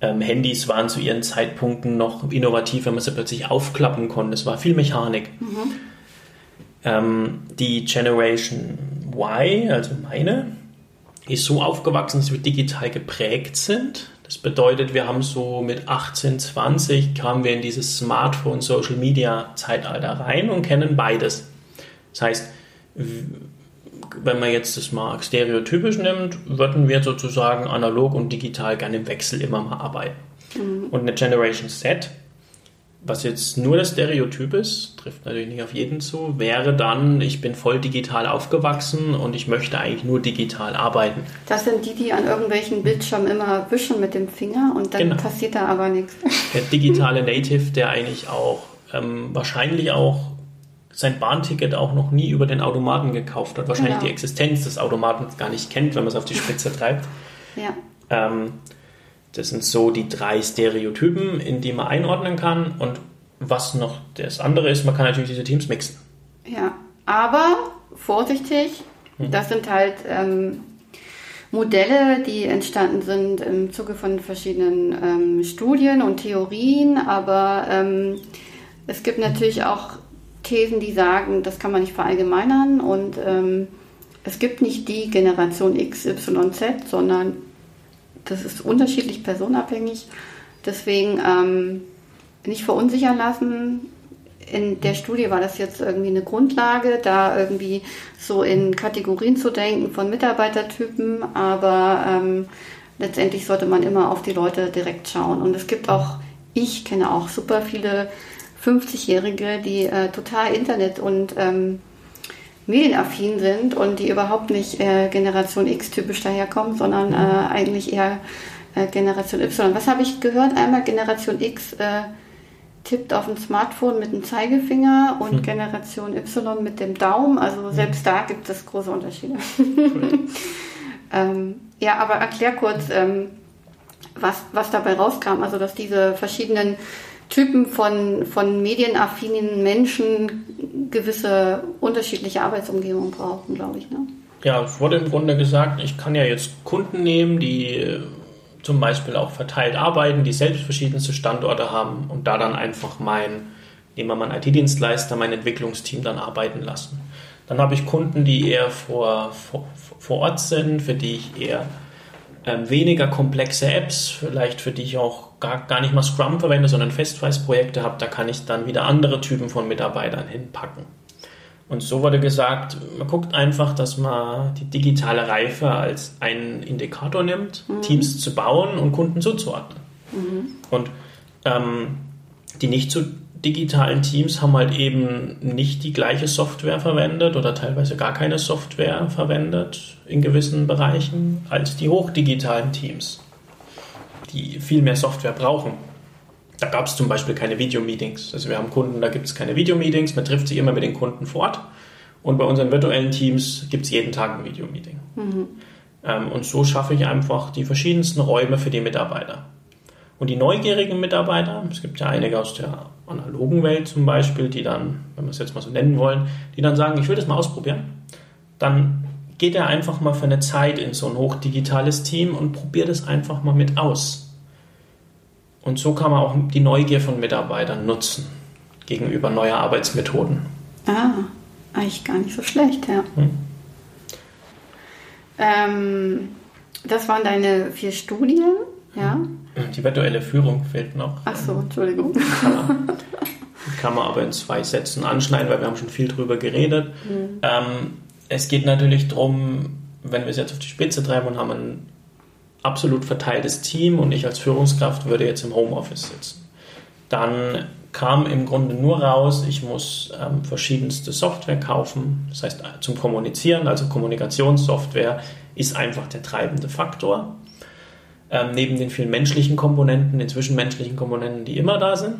ähm, Handys waren zu ihren Zeitpunkten noch innovativ, wenn man sie plötzlich aufklappen konnte. Es war viel Mechanik. Mhm. Ähm, die Generation Y, also meine, ist so aufgewachsen, dass wir digital geprägt sind. Das bedeutet, wir haben so mit 18, 20 kamen wir in dieses Smartphone, Social Media Zeitalter rein und kennen beides. Das heißt, wenn man jetzt das mal stereotypisch nimmt, würden wir sozusagen analog und digital gerne im Wechsel immer mal arbeiten. Mhm. Und eine Generation Z, was jetzt nur das Stereotyp ist, trifft natürlich nicht auf jeden zu, wäre dann, ich bin voll digital aufgewachsen und ich möchte eigentlich nur digital arbeiten. Das sind die, die an irgendwelchen Bildschirmen immer wischen mit dem Finger und dann genau. passiert da aber nichts. Der digitale Native, der eigentlich auch ähm, wahrscheinlich auch sein Bahnticket auch noch nie über den Automaten gekauft hat, wahrscheinlich genau. die Existenz des Automaten gar nicht kennt, wenn man es auf die Spitze treibt. Ja. Ähm, das sind so die drei Stereotypen, in die man einordnen kann. Und was noch das andere ist, man kann natürlich diese Teams mixen. Ja, aber vorsichtig, mhm. das sind halt ähm, Modelle, die entstanden sind im Zuge von verschiedenen ähm, Studien und Theorien, aber ähm, es gibt natürlich auch Thesen, die sagen, das kann man nicht verallgemeinern und ähm, es gibt nicht die Generation X, Y, Z, sondern das ist unterschiedlich personabhängig. Deswegen ähm, nicht verunsichern lassen. In der Studie war das jetzt irgendwie eine Grundlage, da irgendwie so in Kategorien zu denken von Mitarbeitertypen, aber ähm, letztendlich sollte man immer auf die Leute direkt schauen. Und es gibt auch, ich kenne auch super viele 50-Jährige, die äh, total Internet- und ähm, medienaffin sind und die überhaupt nicht äh, Generation X typisch daherkommen, sondern mhm. äh, eigentlich eher äh, Generation Y. Was habe ich gehört? Einmal Generation X äh, tippt auf ein Smartphone mit dem Zeigefinger und mhm. Generation Y mit dem Daumen. Also mhm. selbst da gibt es große Unterschiede. ähm, ja, aber erklär kurz, ähm, was, was dabei rauskam. Also dass diese verschiedenen Typen von, von medienaffinen Menschen gewisse unterschiedliche Arbeitsumgebungen brauchen, glaube ich. Ne? Ja, es wurde im Grunde gesagt, ich kann ja jetzt Kunden nehmen, die äh, zum Beispiel auch verteilt arbeiten, die selbst verschiedenste Standorte haben und da dann einfach mein, nehmen wir mal einen IT-Dienstleister, mein Entwicklungsteam dann arbeiten lassen. Dann habe ich Kunden, die eher vor, vor, vor Ort sind, für die ich eher ähm, weniger komplexe Apps, vielleicht für die ich auch gar, gar nicht mal Scrum verwende, sondern Festpreisprojekte habe, da kann ich dann wieder andere Typen von Mitarbeitern hinpacken. Und so wurde gesagt, man guckt einfach, dass man die digitale Reife als einen Indikator nimmt, mhm. Teams zu bauen und Kunden zuzuordnen. Mhm. Und ähm, die nicht zu digitalen Teams haben halt eben nicht die gleiche Software verwendet oder teilweise gar keine Software verwendet in gewissen Bereichen als die hochdigitalen Teams, die viel mehr Software brauchen. Da gab es zum Beispiel keine Videomeetings. Also wir haben Kunden, da gibt es keine Videomeetings, man trifft sich immer mit den Kunden vor Ort. Und bei unseren virtuellen Teams gibt es jeden Tag ein Videomeeting. Mhm. Ähm, und so schaffe ich einfach die verschiedensten Räume für die Mitarbeiter. Und die neugierigen Mitarbeiter, es gibt ja einige aus der analogen Welt zum Beispiel, die dann, wenn wir es jetzt mal so nennen wollen, die dann sagen, ich will das mal ausprobieren, dann geht er einfach mal für eine Zeit in so ein hochdigitales Team und probiert es einfach mal mit aus. Und so kann man auch die Neugier von Mitarbeitern nutzen gegenüber neuer Arbeitsmethoden. Ah, eigentlich gar nicht so schlecht, ja. Hm. Ähm, das waren deine vier Studien, ja. Die virtuelle Führung fehlt noch. Ach so, Entschuldigung. Kann man, kann man aber in zwei Sätzen anschneiden, weil wir haben schon viel drüber geredet. Mhm. Ähm, es geht natürlich darum, wenn wir es jetzt auf die Spitze treiben und haben ein absolut verteiltes Team und ich als Führungskraft würde jetzt im Homeoffice sitzen. Dann kam im Grunde nur raus, ich muss ähm, verschiedenste Software kaufen, das heißt zum Kommunizieren, also Kommunikationssoftware ist einfach der treibende Faktor. Ähm, neben den vielen menschlichen Komponenten, den zwischenmenschlichen Komponenten, die immer da sind.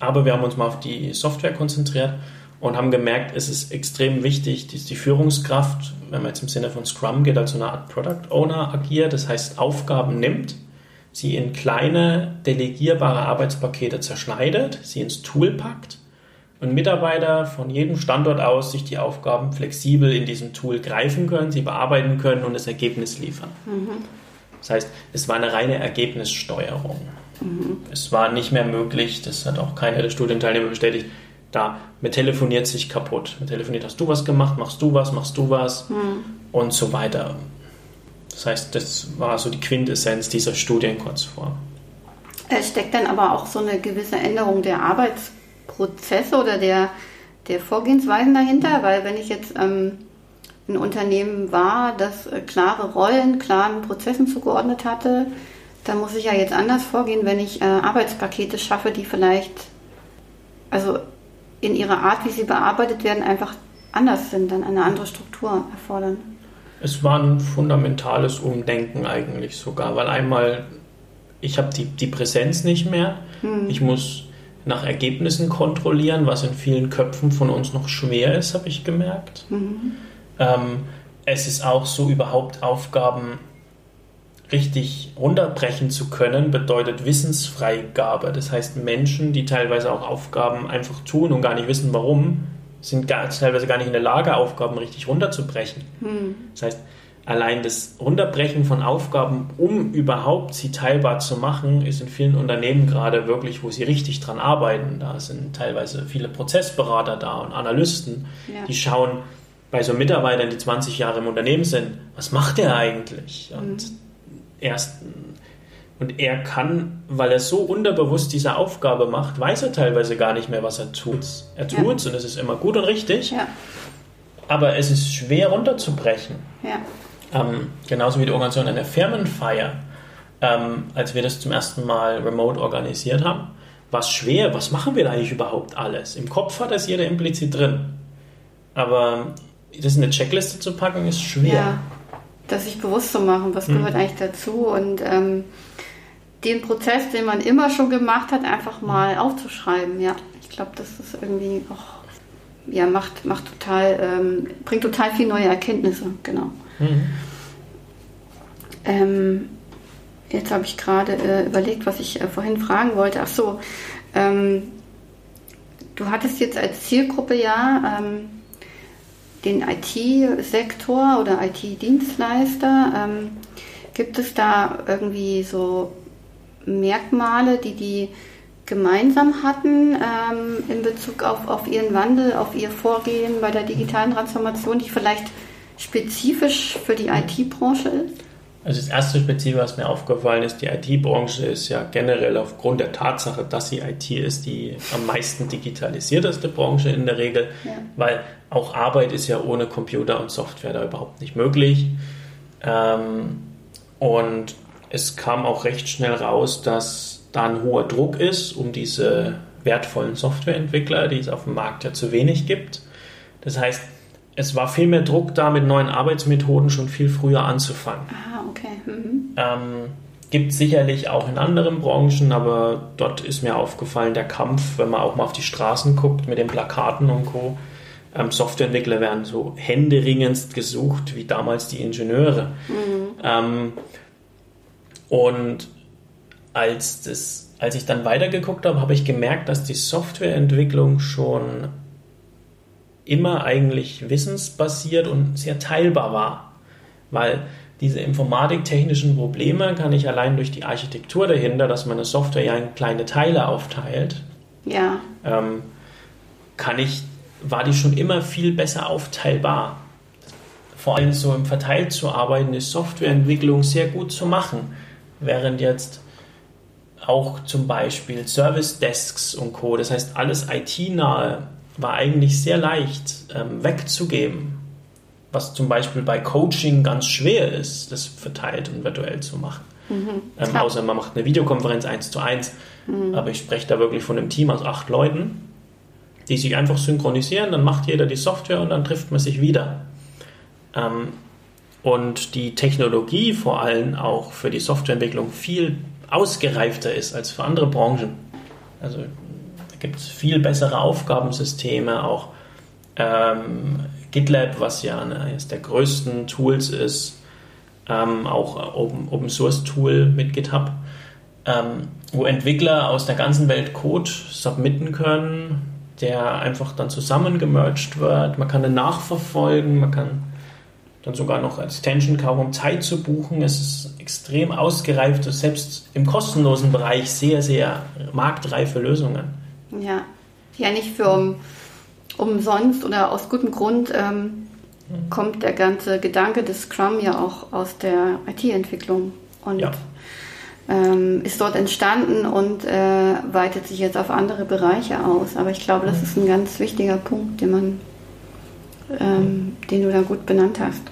Aber wir haben uns mal auf die Software konzentriert und haben gemerkt, es ist extrem wichtig, dass die Führungskraft, wenn man jetzt im Sinne von Scrum geht, als so eine Art Product Owner agiert, das heißt Aufgaben nimmt, sie in kleine delegierbare Arbeitspakete zerschneidet, sie ins Tool packt und Mitarbeiter von jedem Standort aus sich die Aufgaben flexibel in diesem Tool greifen können, sie bearbeiten können und das Ergebnis liefern. Mhm. Das heißt, es war eine reine Ergebnissteuerung. Mhm. Es war nicht mehr möglich, das hat auch keiner der Studienteilnehmer bestätigt, da, man telefoniert sich kaputt. Man telefoniert, hast du was gemacht, machst du was, machst du was mhm. und so weiter. Das heißt, das war so die Quintessenz dieser Studien kurz vor. Es steckt dann aber auch so eine gewisse Änderung der Arbeitsprozesse oder der, der Vorgehensweisen dahinter, weil wenn ich jetzt ähm, ein Unternehmen war, das äh, klare Rollen, klaren Prozessen zugeordnet hatte, dann muss ich ja jetzt anders vorgehen, wenn ich äh, Arbeitspakete schaffe, die vielleicht, also in ihrer Art, wie sie bearbeitet werden, einfach anders sind, dann eine andere Struktur erfordern. Es war ein fundamentales Umdenken eigentlich sogar, weil einmal, ich habe die, die Präsenz nicht mehr, hm. ich muss nach Ergebnissen kontrollieren, was in vielen Köpfen von uns noch schwer ist, habe ich gemerkt. Mhm. Ähm, es ist auch so, überhaupt Aufgaben richtig runterbrechen zu können, bedeutet Wissensfreigabe. Das heißt, Menschen, die teilweise auch Aufgaben einfach tun und gar nicht wissen, warum, sind gar, teilweise gar nicht in der Lage, Aufgaben richtig runterzubrechen. Hm. Das heißt, allein das Runterbrechen von Aufgaben, um überhaupt sie teilbar zu machen, ist in vielen Unternehmen gerade wirklich, wo sie richtig dran arbeiten. Da sind teilweise viele Prozessberater da und Analysten, ja. die schauen bei so Mitarbeitern, die 20 Jahre im Unternehmen sind, was macht der eigentlich? Und hm erst und er kann, weil er so unterbewusst diese Aufgabe macht, weiß er teilweise gar nicht mehr, was er tut. Er tut es ja. und es ist immer gut und richtig, ja. aber es ist schwer runterzubrechen. Ja. Ähm, genauso wie die Organisation einer Firmenfeier, ähm, als wir das zum ersten Mal remote organisiert haben, war es schwer. Was machen wir da eigentlich überhaupt alles? Im Kopf hat das jeder implizit drin. Aber das in eine Checkliste zu packen, ist schwer. Ja das sich bewusst zu machen, was mhm. gehört eigentlich dazu und ähm, den Prozess, den man immer schon gemacht hat, einfach mal aufzuschreiben. Ja, ich glaube, das ist irgendwie auch, ja, macht, macht total, ähm, bringt total viel neue Erkenntnisse, genau. Mhm. Ähm, jetzt habe ich gerade äh, überlegt, was ich äh, vorhin fragen wollte. Ach so, ähm, du hattest jetzt als Zielgruppe ja ähm, den IT-Sektor oder IT-Dienstleister. Ähm, gibt es da irgendwie so Merkmale, die die gemeinsam hatten ähm, in Bezug auf, auf ihren Wandel, auf ihr Vorgehen bei der digitalen Transformation, die vielleicht spezifisch für die IT-Branche ist? Also das erste Spezielle, was mir aufgefallen ist, die IT-Branche ist ja generell aufgrund der Tatsache, dass sie IT ist, die am meisten digitalisierteste Branche in der Regel, ja. weil auch Arbeit ist ja ohne Computer und Software da überhaupt nicht möglich. Ähm, und es kam auch recht schnell raus, dass da ein hoher Druck ist um diese wertvollen Softwareentwickler, die es auf dem Markt ja zu wenig gibt. Das heißt, es war viel mehr Druck da, mit neuen Arbeitsmethoden schon viel früher anzufangen. Ah, okay. Mhm. Ähm, gibt sicherlich auch in anderen Branchen, aber dort ist mir aufgefallen, der Kampf, wenn man auch mal auf die Straßen guckt mit den Plakaten und Co. Ähm, Softwareentwickler werden so händeringendst gesucht wie damals die Ingenieure. Mhm. Ähm, und als, das, als ich dann weitergeguckt habe, habe ich gemerkt, dass die Softwareentwicklung schon immer eigentlich wissensbasiert und sehr teilbar war. Weil diese informatiktechnischen Probleme kann ich allein durch die Architektur dahinter, dass man eine Software ja in kleine Teile aufteilt, ja. ähm, kann ich, war die schon immer viel besser aufteilbar. Vor allem so im Verteilt zu arbeiten, ist Softwareentwicklung sehr gut zu machen. Während jetzt auch zum Beispiel Service Desks und Co. Das heißt, alles IT-nahe war eigentlich sehr leicht ähm, wegzugeben, was zum Beispiel bei Coaching ganz schwer ist, das verteilt und virtuell zu machen. Mhm, ähm, außer man macht eine Videokonferenz eins zu eins. Mhm. Aber ich spreche da wirklich von einem Team aus acht Leuten, die sich einfach synchronisieren, dann macht jeder die Software und dann trifft man sich wieder. Ähm, und die Technologie vor allem auch für die Softwareentwicklung viel ausgereifter ist als für andere Branchen. Also gibt es viel bessere Aufgabensysteme, auch ähm, GitLab, was ja eines der größten Tools ist, ähm, auch Open, Open Source Tool mit GitHub, ähm, wo Entwickler aus der ganzen Welt Code submitten können, der einfach dann zusammengemerged wird. Man kann den nachverfolgen, man kann dann sogar noch als Tension kaum um Zeit zu buchen. Es ist extrem ausgereift, selbst im kostenlosen Bereich sehr, sehr marktreife Lösungen. Ja, ja nicht für um, umsonst oder aus gutem Grund ähm, kommt der ganze Gedanke des Scrum ja auch aus der IT-Entwicklung und ja. ähm, ist dort entstanden und äh, weitet sich jetzt auf andere Bereiche aus. Aber ich glaube, das mhm. ist ein ganz wichtiger Punkt, den man ähm, den du da gut benannt hast.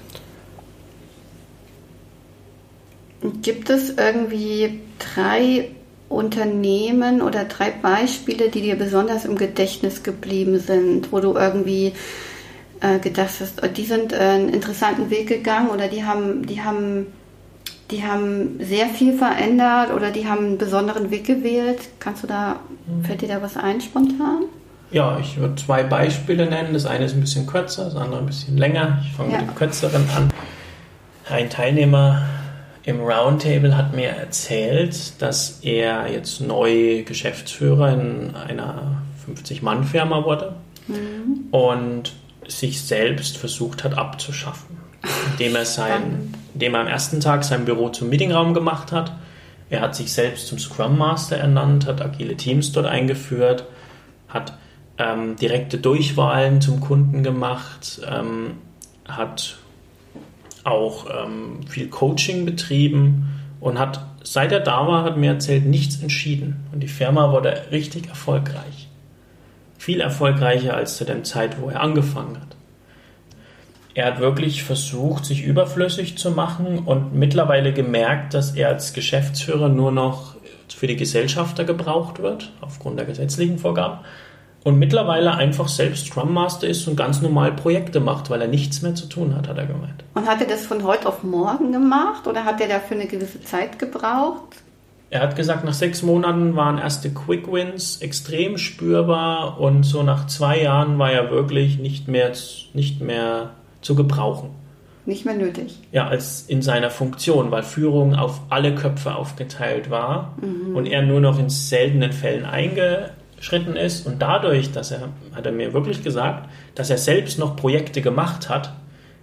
Gibt es irgendwie drei Unternehmen oder drei Beispiele, die dir besonders im Gedächtnis geblieben sind, wo du irgendwie äh, gedacht hast, oh, die sind äh, einen interessanten Weg gegangen oder die haben, die haben, die haben sehr viel verändert oder die haben einen besonderen Weg gewählt? Kannst du da, fällt dir da was ein spontan? Ja, ich würde zwei Beispiele nennen. Das eine ist ein bisschen kürzer, das andere ein bisschen länger. Ich fange ja. mit dem kürzeren an. Ein Teilnehmer im Roundtable hat mir erzählt, dass er jetzt neu Geschäftsführer in einer 50-Mann-Firma wurde mhm. und sich selbst versucht hat abzuschaffen, indem er, sein, indem er am ersten Tag sein Büro zum Meetingraum gemacht hat. Er hat sich selbst zum Scrum Master ernannt, hat agile Teams dort eingeführt, hat ähm, direkte Durchwahlen zum Kunden gemacht, ähm, hat auch ähm, viel Coaching betrieben und hat, seit er da war, hat mir erzählt, nichts entschieden. Und die Firma wurde richtig erfolgreich. Viel erfolgreicher als zu der Zeit, wo er angefangen hat. Er hat wirklich versucht, sich überflüssig zu machen und mittlerweile gemerkt, dass er als Geschäftsführer nur noch für die Gesellschafter gebraucht wird, aufgrund der gesetzlichen Vorgaben und mittlerweile einfach selbst Scrum Master ist und ganz normal Projekte macht, weil er nichts mehr zu tun hat, hat er gemeint. Und hat er das von heute auf morgen gemacht oder hat er dafür eine gewisse Zeit gebraucht? Er hat gesagt, nach sechs Monaten waren erste Quick Wins extrem spürbar und so nach zwei Jahren war er wirklich nicht mehr, nicht mehr zu gebrauchen. Nicht mehr nötig. Ja, als in seiner Funktion, weil Führung auf alle Köpfe aufgeteilt war mhm. und er nur noch in seltenen Fällen einge Schritten ist und dadurch, dass er, hat er mir wirklich gesagt, dass er selbst noch Projekte gemacht hat,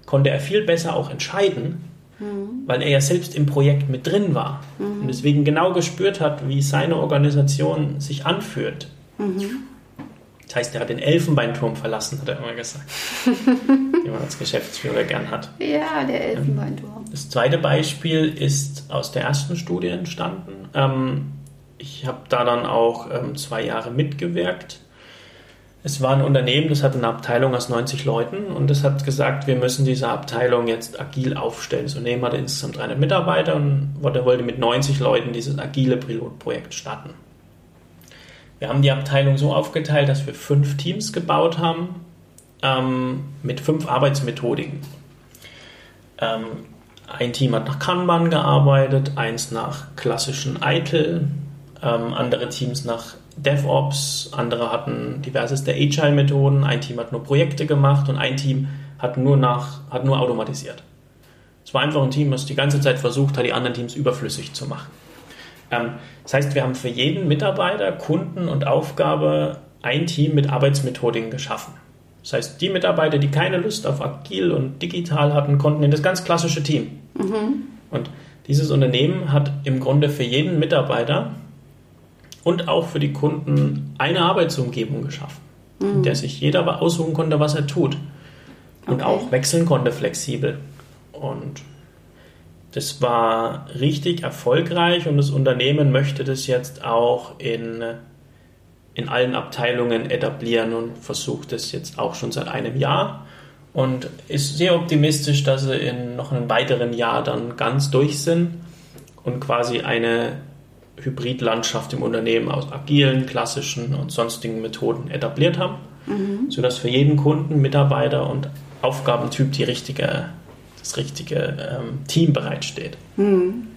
konnte er viel besser auch entscheiden, mhm. weil er ja selbst im Projekt mit drin war mhm. und deswegen genau gespürt hat, wie seine Organisation sich anfühlt. Mhm. Das heißt, er hat den Elfenbeinturm verlassen, hat er immer gesagt. den man als Geschäftsführer gern hat. Ja, der Elfenbeinturm. Das zweite Beispiel ist aus der ersten Studie entstanden. Ähm, ich habe da dann auch ähm, zwei Jahre mitgewirkt. Es war ein Unternehmen, das hatte eine Abteilung aus 90 Leuten und das hat gesagt, wir müssen diese Abteilung jetzt agil aufstellen. Das Unternehmen hatte insgesamt 300 Mitarbeiter und wollte mit 90 Leuten dieses agile Pilotprojekt starten. Wir haben die Abteilung so aufgeteilt, dass wir fünf Teams gebaut haben ähm, mit fünf Arbeitsmethodiken. Ähm, ein Team hat nach Kanban gearbeitet, eins nach klassischen ITIL, ähm, andere Teams nach DevOps, andere hatten diverseste Agile-Methoden, ein Team hat nur Projekte gemacht und ein Team hat nur, nach, hat nur automatisiert. Es war einfach ein Team, das die ganze Zeit versucht hat, die anderen Teams überflüssig zu machen. Ähm, das heißt, wir haben für jeden Mitarbeiter, Kunden und Aufgabe ein Team mit Arbeitsmethodiken geschaffen. Das heißt, die Mitarbeiter, die keine Lust auf agil und digital hatten, konnten in das ganz klassische Team. Mhm. Und dieses Unternehmen hat im Grunde für jeden Mitarbeiter und auch für die Kunden eine Arbeitsumgebung geschaffen, mhm. in der sich jeder aussuchen konnte, was er tut und okay. auch wechseln konnte flexibel. Und das war richtig erfolgreich und das Unternehmen möchte das jetzt auch in, in allen Abteilungen etablieren und versucht das jetzt auch schon seit einem Jahr und ist sehr optimistisch, dass sie in noch einem weiteren Jahr dann ganz durch sind und quasi eine Hybridlandschaft im Unternehmen aus agilen, klassischen und sonstigen Methoden etabliert haben, mhm. sodass für jeden Kunden, Mitarbeiter und Aufgabentyp die richtige, das richtige ähm, Team bereitsteht. Mhm.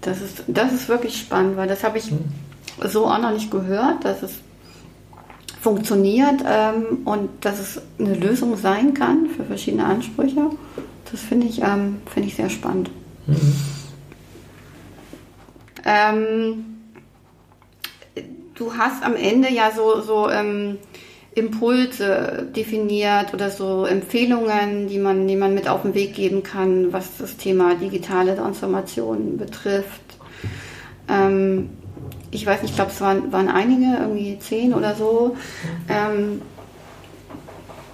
Das, ist, das ist wirklich spannend, weil das habe ich mhm. so auch noch nicht gehört, dass es funktioniert ähm, und dass es eine Lösung sein kann für verschiedene Ansprüche. Das finde ich, ähm, find ich sehr spannend. Mhm. Ähm, du hast am Ende ja so, so ähm, Impulse definiert oder so Empfehlungen, die man, die man mit auf den Weg geben kann, was das Thema digitale Transformation betrifft. Ähm, ich weiß nicht, ich glaube, es waren, waren einige, irgendwie zehn oder so. Ähm,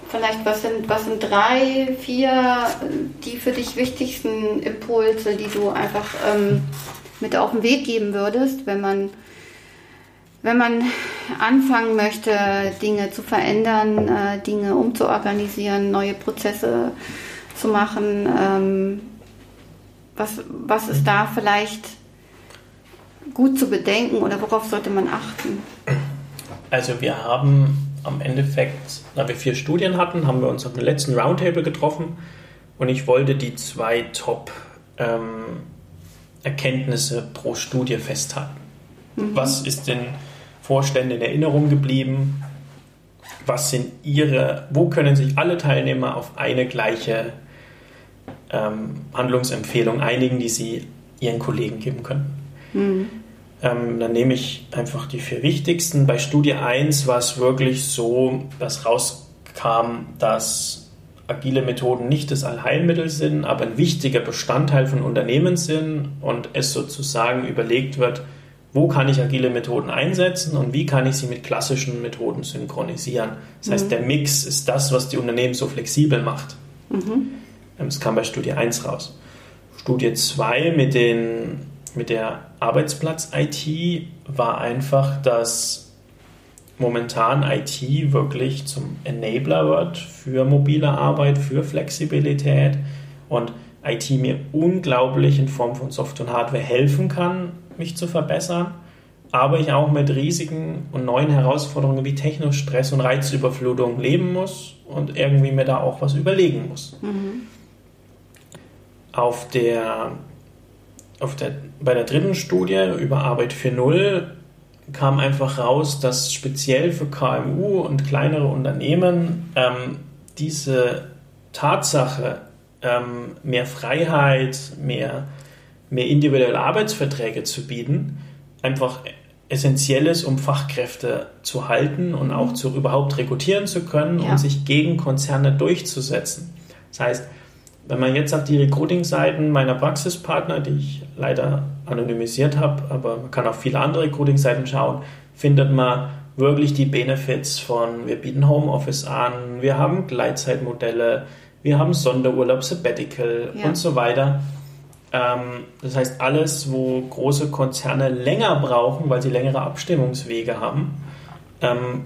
vielleicht, was sind, was sind drei, vier, die für dich wichtigsten Impulse, die du einfach ähm, mit auf den Weg geben würdest, wenn man, wenn man anfangen möchte, Dinge zu verändern, äh, Dinge umzuorganisieren, neue Prozesse zu machen? Ähm, was, was ist da vielleicht gut zu bedenken oder worauf sollte man achten? Also wir haben am Endeffekt, da wir vier Studien hatten, haben wir uns auf dem letzten Roundtable getroffen und ich wollte die zwei Top ähm, Erkenntnisse pro Studie festhalten. Mhm. Was ist den Vorständen in Erinnerung geblieben? Was sind ihre, wo können sich alle Teilnehmer auf eine gleiche ähm, Handlungsempfehlung einigen, die sie ihren Kollegen geben können? Mhm. Ähm, dann nehme ich einfach die vier wichtigsten. Bei Studie 1 war es wirklich so, dass rauskam, dass agile Methoden nicht das Allheilmittel sind, aber ein wichtiger Bestandteil von Unternehmen sind und es sozusagen überlegt wird, wo kann ich agile Methoden einsetzen und wie kann ich sie mit klassischen Methoden synchronisieren. Das heißt, mhm. der Mix ist das, was die Unternehmen so flexibel macht. Mhm. Das kam bei Studie 1 raus. Studie 2 mit, den, mit der Arbeitsplatz-IT war einfach, dass momentan IT wirklich zum Enabler wird für mobile Arbeit, für Flexibilität und IT mir unglaublich in Form von Software und Hardware helfen kann, mich zu verbessern, aber ich auch mit riesigen und neuen Herausforderungen wie Technostress und Reizüberflutung leben muss und irgendwie mir da auch was überlegen muss. Mhm. Auf der, auf der, bei der dritten Studie über Arbeit 4.0 kam einfach raus, dass speziell für KMU und kleinere Unternehmen ähm, diese Tatsache, ähm, mehr Freiheit, mehr, mehr individuelle Arbeitsverträge zu bieten, einfach essentiell ist, um Fachkräfte zu halten und auch zu, überhaupt rekrutieren zu können ja. und sich gegen Konzerne durchzusetzen. Das heißt, wenn man jetzt auf die Recruiting-Seiten meiner Praxispartner, die ich leider anonymisiert habe, aber man kann auf viele andere Recruiting-Seiten schauen, findet man wirklich die Benefits von, wir bieten Homeoffice an, wir haben Gleitzeitmodelle, wir haben Sonderurlaub, Sabbatical ja. und so weiter. Ähm, das heißt, alles, wo große Konzerne länger brauchen, weil sie längere Abstimmungswege haben, ähm,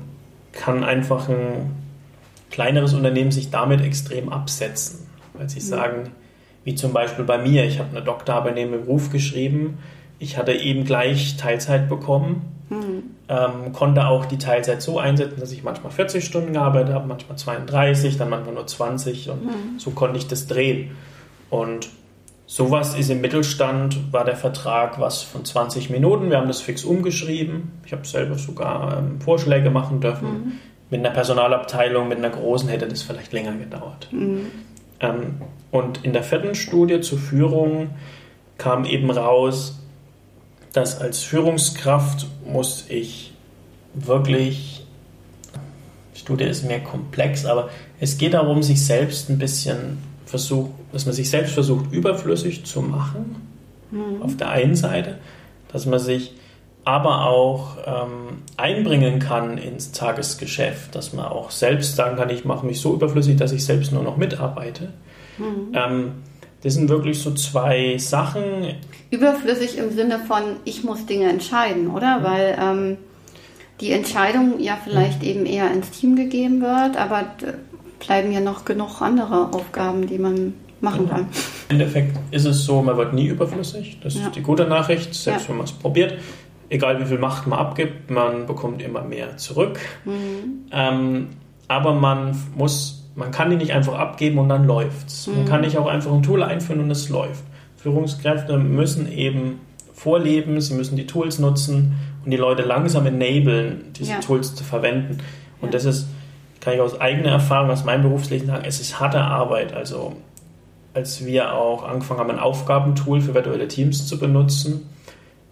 kann einfach ein kleineres Unternehmen sich damit extrem absetzen weil sie mhm. sagen, wie zum Beispiel bei mir, ich habe eine Doktorarbeit neben dem Beruf geschrieben, ich hatte eben gleich Teilzeit bekommen, mhm. ähm, konnte auch die Teilzeit so einsetzen, dass ich manchmal 40 Stunden gearbeitet habe, manchmal 32, dann manchmal nur 20 und mhm. so konnte ich das drehen. Und sowas ist im Mittelstand, war der Vertrag was von 20 Minuten, wir haben das fix umgeschrieben, ich habe selber sogar ähm, Vorschläge machen dürfen. Mhm. Mit einer Personalabteilung, mit einer großen hätte das vielleicht länger gedauert. Ähm, und in der vierten Studie zur Führung kam eben raus, dass als Führungskraft muss ich wirklich, die Studie ist mehr komplex, aber es geht darum, sich selbst ein bisschen versucht, dass man sich selbst versucht, überflüssig zu machen, mhm. auf der einen Seite, dass man sich aber auch ähm, einbringen kann ins Tagesgeschäft, dass man auch selbst sagen kann, ich mache mich so überflüssig, dass ich selbst nur noch mitarbeite. Mhm. Ähm, Das sind wirklich so zwei Sachen. Überflüssig im Sinne von, ich muss Dinge entscheiden, oder? Mhm. Weil ähm, die Entscheidung ja vielleicht mhm. eben eher ins Team gegeben wird, aber bleiben ja noch genug andere Aufgaben, die man machen kann. Im Endeffekt ist es so, man wird nie überflüssig. Das ja. ist die gute Nachricht, selbst ja. wenn man es probiert. Egal wie viel Macht man abgibt, man bekommt immer mehr zurück. Mhm. Ähm, aber man muss, man kann die nicht einfach abgeben und dann läuft's. Mhm. Man kann nicht auch einfach ein Tool einführen und es läuft. Führungskräfte müssen eben vorleben, sie müssen die Tools nutzen und die Leute langsam enablen, diese ja. Tools zu verwenden. Und das ist, kann ich aus eigener Erfahrung, aus meinem Berufsleben sagen, es ist harte Arbeit. Also als wir auch angefangen haben, ein Aufgabentool für virtuelle Teams zu benutzen.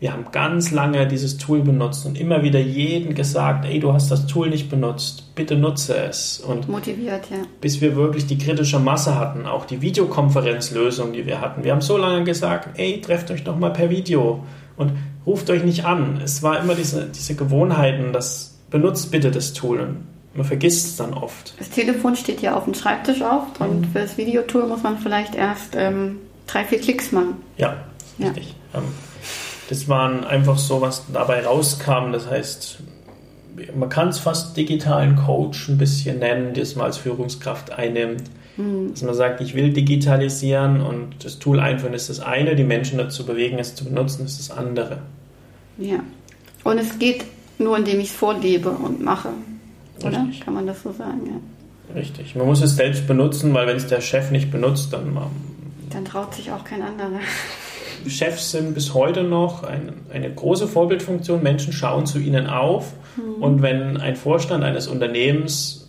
Wir haben ganz lange dieses Tool benutzt und immer wieder jeden gesagt, ey, du hast das Tool nicht benutzt, bitte nutze es. Und motiviert, ja. Bis wir wirklich die kritische Masse hatten, auch die Videokonferenzlösung, die wir hatten. Wir haben so lange gesagt, ey, trefft euch doch mal per Video und ruft euch nicht an. Es war immer diese, diese Gewohnheiten, das benutzt bitte das Tool. Und man vergisst es dann oft. Das Telefon steht ja auf dem Schreibtisch oft mhm. und für das Videotool muss man vielleicht erst ähm, drei, vier Klicks machen. Ja, richtig. Ja. Ähm, das waren einfach so, was dabei rauskam. Das heißt, man kann es fast digitalen Coach ein bisschen nennen, das man als Führungskraft einnimmt. Mhm. Dass man sagt, ich will digitalisieren und das Tool einführen ist das eine, die Menschen dazu bewegen, es zu benutzen, ist das andere. Ja. Und es geht nur, indem ich es vorlebe und mache. Oder? Richtig. Kann man das so sagen, ja. Richtig. Man muss es selbst benutzen, weil wenn es der Chef nicht benutzt, dann. Dann traut sich auch kein anderer. Chefs sind bis heute noch ein, eine große Vorbildfunktion. Menschen schauen zu ihnen auf. Mhm. Und wenn ein Vorstand eines Unternehmens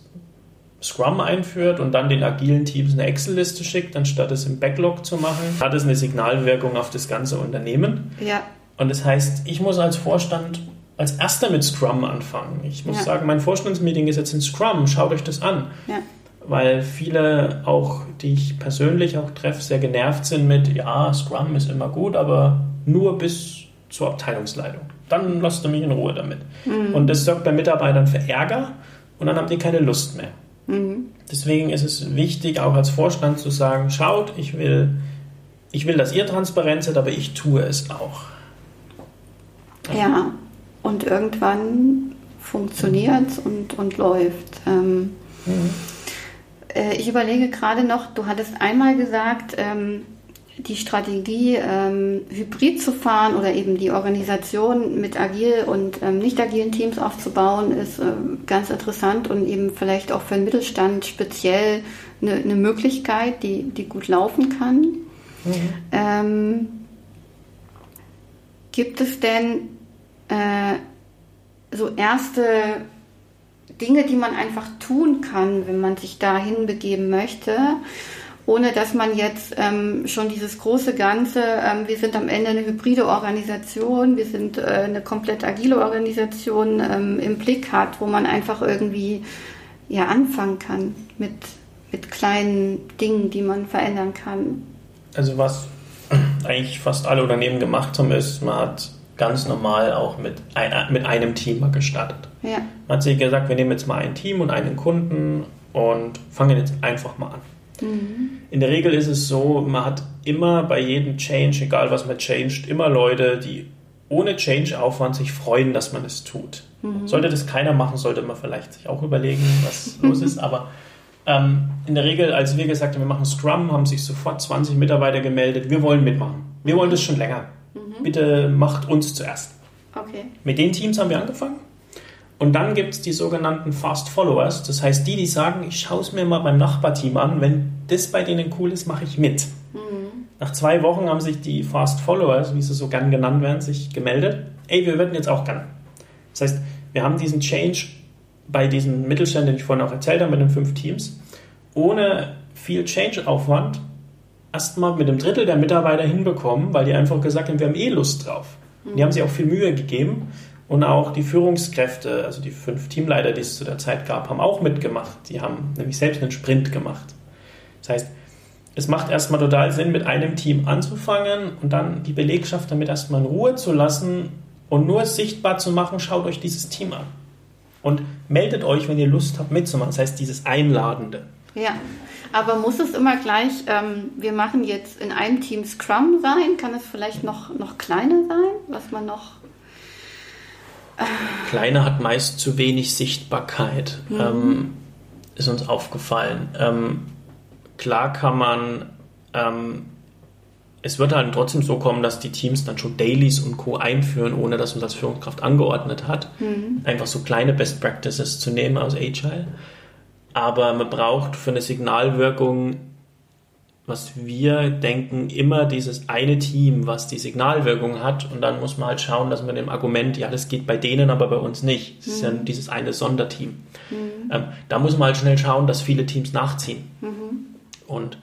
Scrum einführt und dann den agilen Teams eine Excel-Liste schickt, anstatt es im Backlog zu machen, hat es eine Signalwirkung auf das ganze Unternehmen. Ja. Und das heißt, ich muss als Vorstand als erster mit Scrum anfangen. Ich muss ja. sagen, mein Vorstandsmeeting ist jetzt in Scrum, schaut euch das an. Ja. Weil viele auch, die ich persönlich auch treffe, sehr genervt sind mit, ja, Scrum ist immer gut, aber nur bis zur Abteilungsleitung. Dann lasst ihr mich in Ruhe damit. Mhm. Und das sorgt bei Mitarbeitern für Ärger und dann haben die keine Lust mehr. Mhm. Deswegen ist es wichtig, auch als Vorstand zu sagen, schaut, ich will, ich will, dass ihr transparent seid, aber ich tue es auch. Ja, und irgendwann funktioniert es und, und läuft. Ähm, mhm. Äh, ich überlege gerade noch, du hattest einmal gesagt, ähm, die Strategie, ähm, hybrid zu fahren oder eben die Organisation mit agil und ähm, nicht agilen Teams aufzubauen, ist ähm, ganz interessant und eben vielleicht auch für den Mittelstand speziell eine, eine Möglichkeit, die, die gut laufen kann. Mhm. Ähm, gibt es denn äh, so erste Dinge, die man einfach tun kann, wenn man sich dahin begeben möchte, ohne dass man jetzt ähm, schon dieses große Ganze, ähm, wir sind am Ende eine hybride Organisation, wir sind äh, eine komplett agile Organisation ähm, im Blick hat, wo man einfach irgendwie ja anfangen kann mit, mit kleinen Dingen, die man verändern kann. Also was eigentlich fast alle Unternehmen gemacht haben, ist, man hat ganz normal auch mit, ein, mit einem Team gestartet. Ja. Man hat sich gesagt, wir nehmen jetzt mal ein Team und einen Kunden und fangen jetzt einfach mal an. Mhm. In der Regel ist es so, man hat immer bei jedem Change, egal was man changed, immer Leute, die ohne Change-Aufwand sich freuen, dass man es tut. Mhm. Sollte das keiner machen, sollte man vielleicht sich auch überlegen, was los ist. Aber ähm, in der Regel, als wir gesagt haben, wir machen Scrum, haben sich sofort 20 Mitarbeiter gemeldet, wir wollen mitmachen. Wir wollen das schon länger. Mhm. Bitte macht uns zuerst. Okay. Mit den Teams haben wir angefangen. Und dann gibt es die sogenannten Fast Followers. Das heißt, die, die sagen, ich schaue es mir mal beim Nachbarteam an. Wenn das bei denen cool ist, mache ich mit. Mhm. Nach zwei Wochen haben sich die Fast Followers, wie sie so gern genannt werden, sich gemeldet. Ey, wir würden jetzt auch gerne. Das heißt, wir haben diesen Change bei diesen Mittelständen, den ich vorhin auch erzählt habe, mit den fünf Teams, ohne viel Change-Aufwand erstmal mit einem Drittel der Mitarbeiter hinbekommen, weil die einfach gesagt haben, wir haben eh Lust drauf. Mhm. Die haben sich auch viel Mühe gegeben und auch die Führungskräfte, also die fünf Teamleiter, die es zu der Zeit gab, haben auch mitgemacht. Die haben nämlich selbst einen Sprint gemacht. Das heißt, es macht erstmal total Sinn, mit einem Team anzufangen und dann die Belegschaft damit erstmal in Ruhe zu lassen und nur sichtbar zu machen, schaut euch dieses Team an. Und meldet euch, wenn ihr Lust habt, mitzumachen. Das heißt, dieses Einladende. Ja, aber muss es immer gleich, ähm, wir machen jetzt in einem Team Scrum sein? Kann es vielleicht noch, noch kleiner sein, was man noch... Äh kleiner hat meist zu wenig Sichtbarkeit, mhm. ähm, ist uns aufgefallen. Ähm, klar kann man ähm, es wird halt trotzdem so kommen, dass die Teams dann schon Dailies und Co. einführen, ohne dass man das Führungskraft angeordnet hat. Mhm. Einfach so kleine Best Practices zu nehmen aus Agile. Aber man braucht für eine Signalwirkung, was wir denken, immer dieses eine Team, was die Signalwirkung hat. Und dann muss man halt schauen, dass man dem Argument, ja, das geht bei denen, aber bei uns nicht. Das mhm. ist ja mhm. dieses eine Sonderteam. Mhm. Ähm, da muss man halt schnell schauen, dass viele Teams nachziehen. Mhm. Und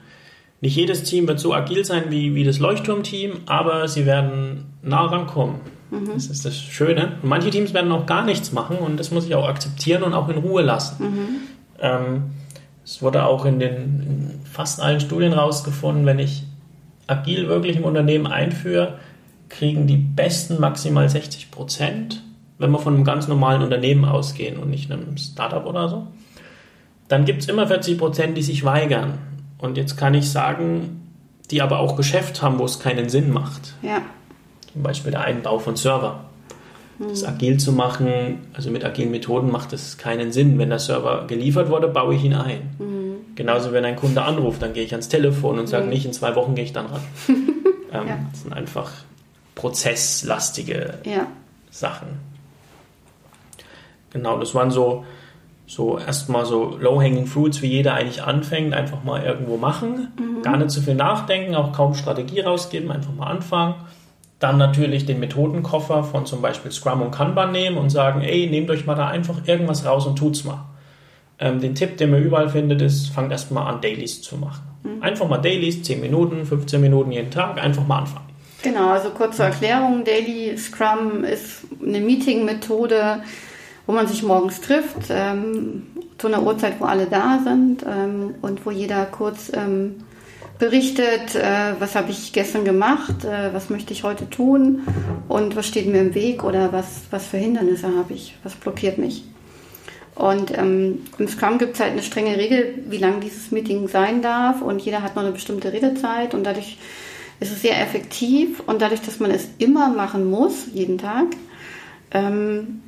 nicht jedes Team wird so agil sein wie, wie das Leuchtturmteam, aber sie werden nah rankommen. Mhm. Das ist das Schöne. Und manche Teams werden auch gar nichts machen und das muss ich auch akzeptieren und auch in Ruhe lassen. Ähm, es wurde auch in den in fast allen Studien rausgefunden, wenn ich agil wirklich im Unternehmen einführe, kriegen die besten maximal 60 Prozent, wenn wir von einem ganz normalen Unternehmen ausgehen und nicht einem Startup oder so. Dann gibt es immer 40 Prozent, die sich weigern. Und jetzt kann ich sagen, die aber auch Geschäft haben, wo es keinen Sinn macht. Ja. Zum Beispiel der Einbau von Server. Das agil zu machen, also mit agilen Methoden macht es keinen Sinn. Wenn der Server geliefert wurde, baue ich ihn ein. Mhm. Genauso, wenn ein Kunde anruft, dann gehe ich ans Telefon und sage mhm. nicht, in zwei Wochen gehe ich dann ran. ähm, ja. Das sind einfach prozesslastige ja. Sachen. Genau, das waren so so erstmal so low-hanging fruits, wie jeder eigentlich anfängt, einfach mal irgendwo machen, mhm. gar nicht zu viel nachdenken, auch kaum Strategie rausgeben, einfach mal anfangen. Dann natürlich den Methodenkoffer von zum Beispiel Scrum und Kanban nehmen und sagen, ey, nehmt euch mal da einfach irgendwas raus und tut's mal. Ähm, den Tipp, den man überall findet, ist, fangt erstmal an, Dailies zu machen. Mhm. Einfach mal Dailies, 10 Minuten, 15 Minuten jeden Tag, einfach mal anfangen. Genau, also kurze Erklärung, Daily Scrum ist eine Meeting-Methode, wo man sich morgens trifft, ähm, zu einer Uhrzeit, wo alle da sind ähm, und wo jeder kurz ähm, berichtet, äh, was habe ich gestern gemacht, äh, was möchte ich heute tun und was steht mir im Weg oder was, was für Hindernisse habe ich, was blockiert mich. Und ähm, im Scrum gibt es halt eine strenge Regel, wie lang dieses Meeting sein darf und jeder hat noch eine bestimmte Redezeit und dadurch ist es sehr effektiv und dadurch, dass man es immer machen muss, jeden Tag, ähm,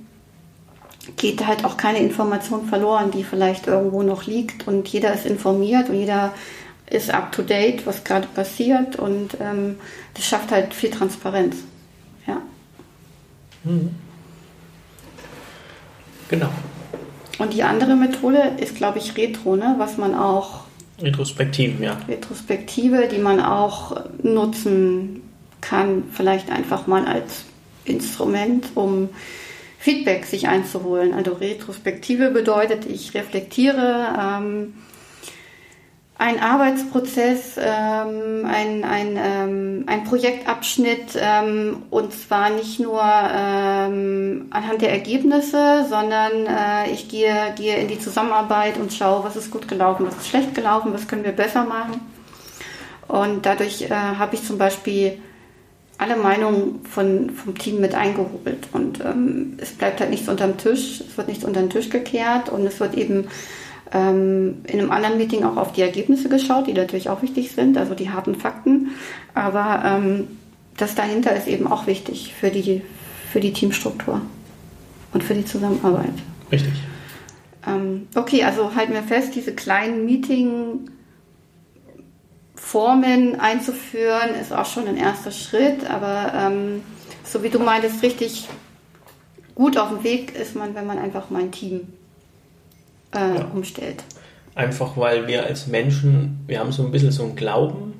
geht halt auch keine Information verloren, die vielleicht irgendwo noch liegt und jeder ist informiert und jeder ist up to date, was gerade passiert und ähm, das schafft halt viel Transparenz. Ja. Mhm. Genau. Und die andere Methode ist, glaube ich, Retro, ne? was man auch. Retrospektive, ja. Retrospektive, die man auch nutzen kann, vielleicht einfach mal als Instrument, um Feedback sich einzuholen. Also Retrospektive bedeutet, ich reflektiere ähm, ein Arbeitsprozess, ähm, ein, ein, ähm, ein Projektabschnitt ähm, und zwar nicht nur ähm, anhand der Ergebnisse, sondern äh, ich gehe, gehe in die Zusammenarbeit und schaue, was ist gut gelaufen, was ist schlecht gelaufen, was können wir besser machen. Und dadurch äh, habe ich zum Beispiel alle Meinungen von, vom Team mit eingeholt. Und ähm, es bleibt halt nichts unterm Tisch, es wird nichts unter den Tisch gekehrt und es wird eben ähm, in einem anderen Meeting auch auf die Ergebnisse geschaut, die natürlich auch wichtig sind, also die harten Fakten. Aber ähm, das dahinter ist eben auch wichtig für die, für die Teamstruktur und für die Zusammenarbeit. Richtig. Ähm, okay, also halten wir fest, diese kleinen Meeting- Formen einzuführen, ist auch schon ein erster Schritt, aber ähm, so wie du meintest, richtig gut auf dem Weg ist man, wenn man einfach mein Team äh, ja. umstellt. Einfach weil wir als Menschen, wir haben so ein bisschen so einen Glauben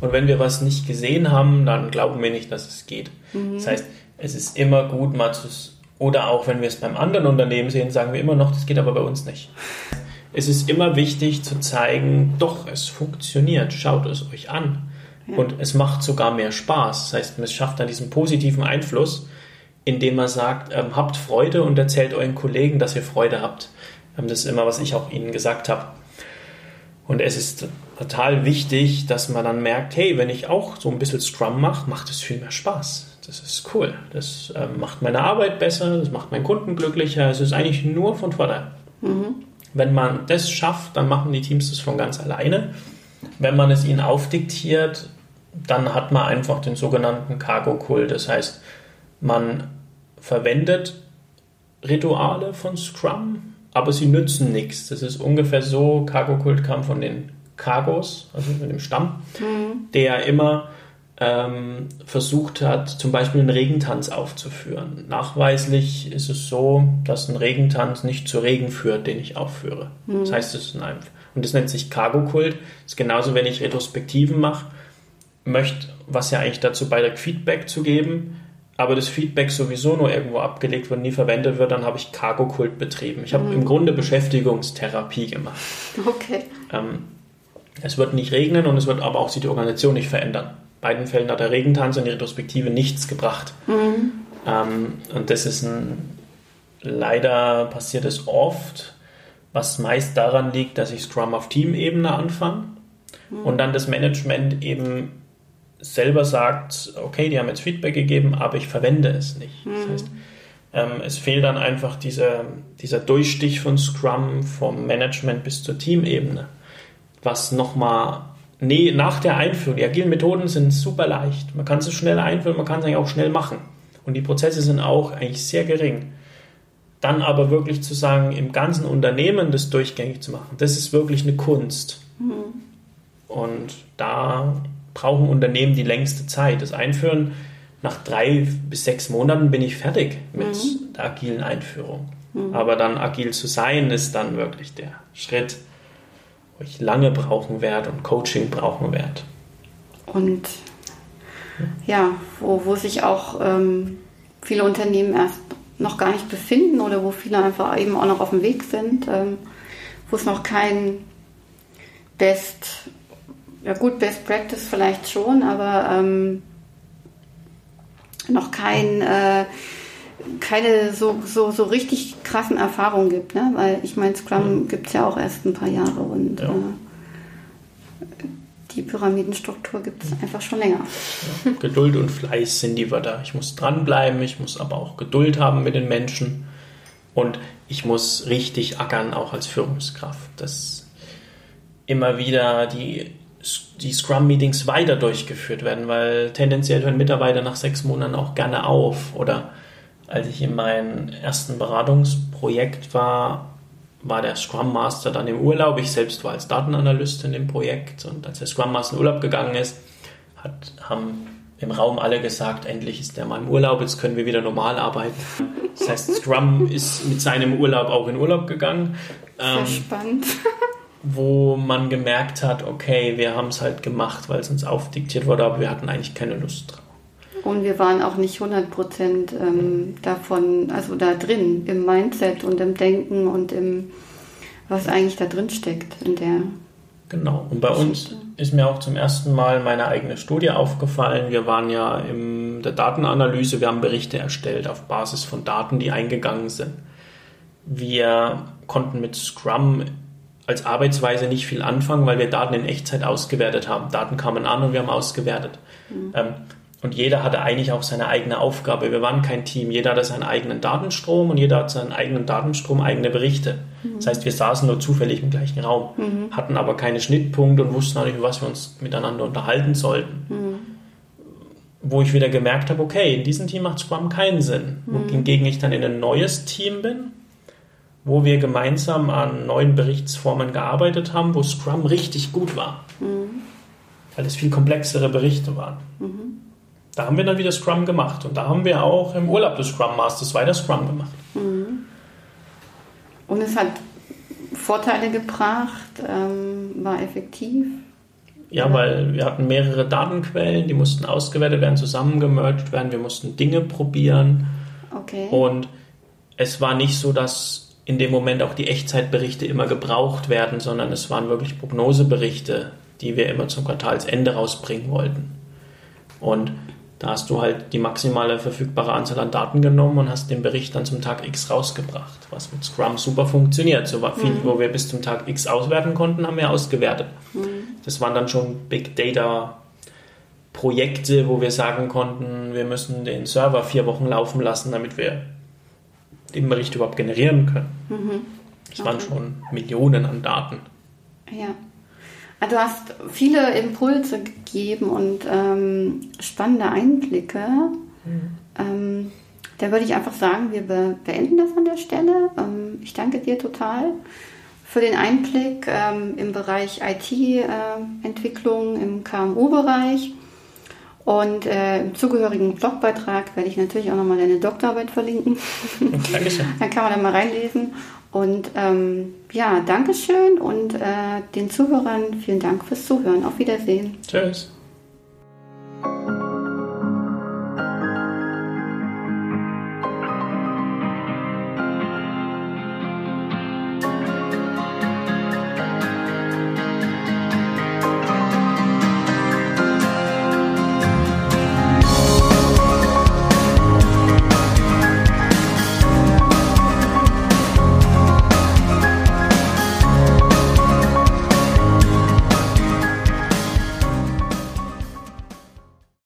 und wenn wir was nicht gesehen haben, dann glauben wir nicht, dass es geht. Mhm. Das heißt, es ist immer gut, mal zu, oder auch wenn wir es beim anderen Unternehmen sehen, sagen wir immer noch, das geht aber bei uns nicht es ist immer wichtig zu zeigen, doch, es funktioniert, schaut es euch an. Ja. Und es macht sogar mehr Spaß. Das heißt, es schafft dann diesen positiven Einfluss, indem man sagt, ähm, habt Freude und erzählt euren Kollegen, dass ihr Freude habt. Das ist immer, was ich auch ihnen gesagt habe. Und es ist total wichtig, dass man dann merkt, hey, wenn ich auch so ein bisschen Scrum mache, macht es viel mehr Spaß. Das ist cool. Das ähm, macht meine Arbeit besser, das macht meinen Kunden glücklicher. Es ist eigentlich nur von Vorteil. Mhm. Wenn man das schafft, dann machen die Teams das von ganz alleine. Wenn man es ihnen aufdiktiert, dann hat man einfach den sogenannten Cargo-Kult. Das heißt, man verwendet Rituale von Scrum, aber sie nützen nichts. Das ist ungefähr so, Cargo-Kult kam von den Cargos, also von dem Stamm, mhm. der immer ähm, versucht hat, zum Beispiel einen Regentanz aufzuführen. Nachweislich ist es so, dass ein Regentanz nicht zu Regen führt, den ich aufführe. Mhm. Das heißt, es ist ein und das nennt sich Cargo-Kult. Ist genauso, wenn ich Retrospektiven mache, möchte, was ja eigentlich dazu beiträgt, Feedback zu geben, aber das Feedback sowieso nur irgendwo abgelegt wird, nie verwendet wird, dann habe ich Cargo-Kult betrieben. Ich habe mhm. im Grunde Beschäftigungstherapie gemacht. Okay. Ähm, es wird nicht regnen und es wird aber auch sich die Organisation nicht verändern. In beiden Fällen hat der Regentanz und die Retrospektive nichts gebracht. Mhm. Ähm, und das ist ein, leider passiert es oft, was meist daran liegt, dass ich Scrum auf Teamebene anfange mhm. und dann das Management eben selber sagt, okay, die haben jetzt Feedback gegeben, aber ich verwende es nicht. Mhm. Das heißt, ähm, es fehlt dann einfach dieser, dieser Durchstich von Scrum vom Management bis zur Teamebene, was nochmal nee, nach der Einführung, die agilen Methoden sind super leicht. Man kann sie schnell einführen, man kann sie eigentlich auch schnell machen. Und die Prozesse sind auch eigentlich sehr gering. Dann aber wirklich zu sagen, im ganzen Unternehmen das durchgängig zu machen, das ist wirklich eine Kunst. Mhm. Und da brauchen Unternehmen die längste Zeit. Das Einführen nach drei bis sechs Monaten bin ich fertig mit mhm. der agilen Einführung. Mhm. Aber dann agil zu sein, ist dann wirklich der Schritt, wo ich lange brauchen werde und Coaching brauchen werde. Und ja, wo, wo sich auch ähm, viele Unternehmen erst noch gar nicht befinden oder wo viele einfach eben auch noch auf dem Weg sind, ähm, wo es noch kein Best ja gut, Best Practice vielleicht schon, aber ähm, noch kein, äh, keine so, so, so richtig krassen Erfahrungen gibt. Ne? Weil ich meine, Scrum mhm. gibt es ja auch erst ein paar Jahre und ja. äh, die Pyramidenstruktur gibt es einfach schon länger. Ja. Geduld und Fleiß sind die Wörter. Ich muss dranbleiben, ich muss aber auch Geduld haben mit den Menschen und ich muss richtig ackern, auch als Führungskraft. Das immer wieder die die Scrum-Meetings weiter durchgeführt werden, weil tendenziell hören Mitarbeiter nach sechs Monaten auch gerne auf. Oder als ich in meinem ersten Beratungsprojekt war, war der Scrum Master dann im Urlaub. Ich selbst war als Datenanalyst in dem Projekt und als der Scrum Master in Urlaub gegangen ist, hat, haben im Raum alle gesagt, endlich ist der mal im Urlaub, jetzt können wir wieder normal arbeiten. Das heißt, Scrum ist mit seinem Urlaub auch in Urlaub gegangen. Sehr ähm, spannend wo man gemerkt hat, okay, wir haben es halt gemacht, weil es uns aufdiktiert wurde, aber wir hatten eigentlich keine Lust drauf. Und wir waren auch nicht 100 Prozent ähm, davon, also da drin, im Mindset und im Denken und im, was eigentlich da drin steckt in der. Genau. Und bei uns ist mir auch zum ersten Mal meine eigene Studie aufgefallen. Wir waren ja in der Datenanalyse, wir haben Berichte erstellt auf Basis von Daten, die eingegangen sind. Wir konnten mit Scrum als Arbeitsweise nicht viel anfangen, weil wir Daten in Echtzeit ausgewertet haben. Daten kamen an und wir haben ausgewertet. Mhm. Ähm, und jeder hatte eigentlich auch seine eigene Aufgabe. Wir waren kein Team. Jeder hatte seinen eigenen Datenstrom und jeder hat seinen eigenen Datenstrom, eigene Berichte. Mhm. Das heißt, wir saßen nur zufällig im gleichen Raum, mhm. hatten aber keine Schnittpunkte und wussten auch nicht, über was wir uns miteinander unterhalten sollten. Mhm. Wo ich wieder gemerkt habe, okay, in diesem Team macht Scrum keinen Sinn. Mhm. Hingegen ich dann in ein neues Team bin, wo wir gemeinsam an neuen Berichtsformen gearbeitet haben, wo Scrum richtig gut war. Mhm. Weil es viel komplexere Berichte waren. Mhm. Da haben wir dann wieder Scrum gemacht und da haben wir auch im Urlaub des Scrum Masters weiter Scrum gemacht. Mhm. Und es hat Vorteile gebracht, ähm, war effektiv. Ja, weil wir hatten mehrere Datenquellen, die mussten ausgewertet werden, zusammengemerged werden, wir mussten Dinge probieren. Okay. Und es war nicht so, dass in dem Moment auch die Echtzeitberichte immer gebraucht werden, sondern es waren wirklich Prognoseberichte, die wir immer zum Quartalsende rausbringen wollten. Und da hast du halt die maximale verfügbare Anzahl an Daten genommen und hast den Bericht dann zum Tag X rausgebracht, was mit Scrum super funktioniert. So viel, mhm. wo wir bis zum Tag X auswerten konnten, haben wir ausgewertet. Mhm. Das waren dann schon Big Data Projekte, wo wir sagen konnten, wir müssen den Server vier Wochen laufen lassen, damit wir den Bericht überhaupt generieren können. Mhm. Das okay. waren schon Millionen an Daten. Ja. Also du hast viele Impulse gegeben und ähm, spannende Einblicke. Mhm. Ähm, da würde ich einfach sagen, wir be beenden das an der Stelle. Ähm, ich danke dir total für den Einblick ähm, im Bereich IT-Entwicklung, äh, im KMU-Bereich. Und äh, im zugehörigen Blogbeitrag werde ich natürlich auch nochmal deine Doktorarbeit verlinken. Dankeschön. Dann kann man da mal reinlesen. Und ähm, ja, Dankeschön und äh, den Zuhörern vielen Dank fürs Zuhören. Auf Wiedersehen. Tschüss.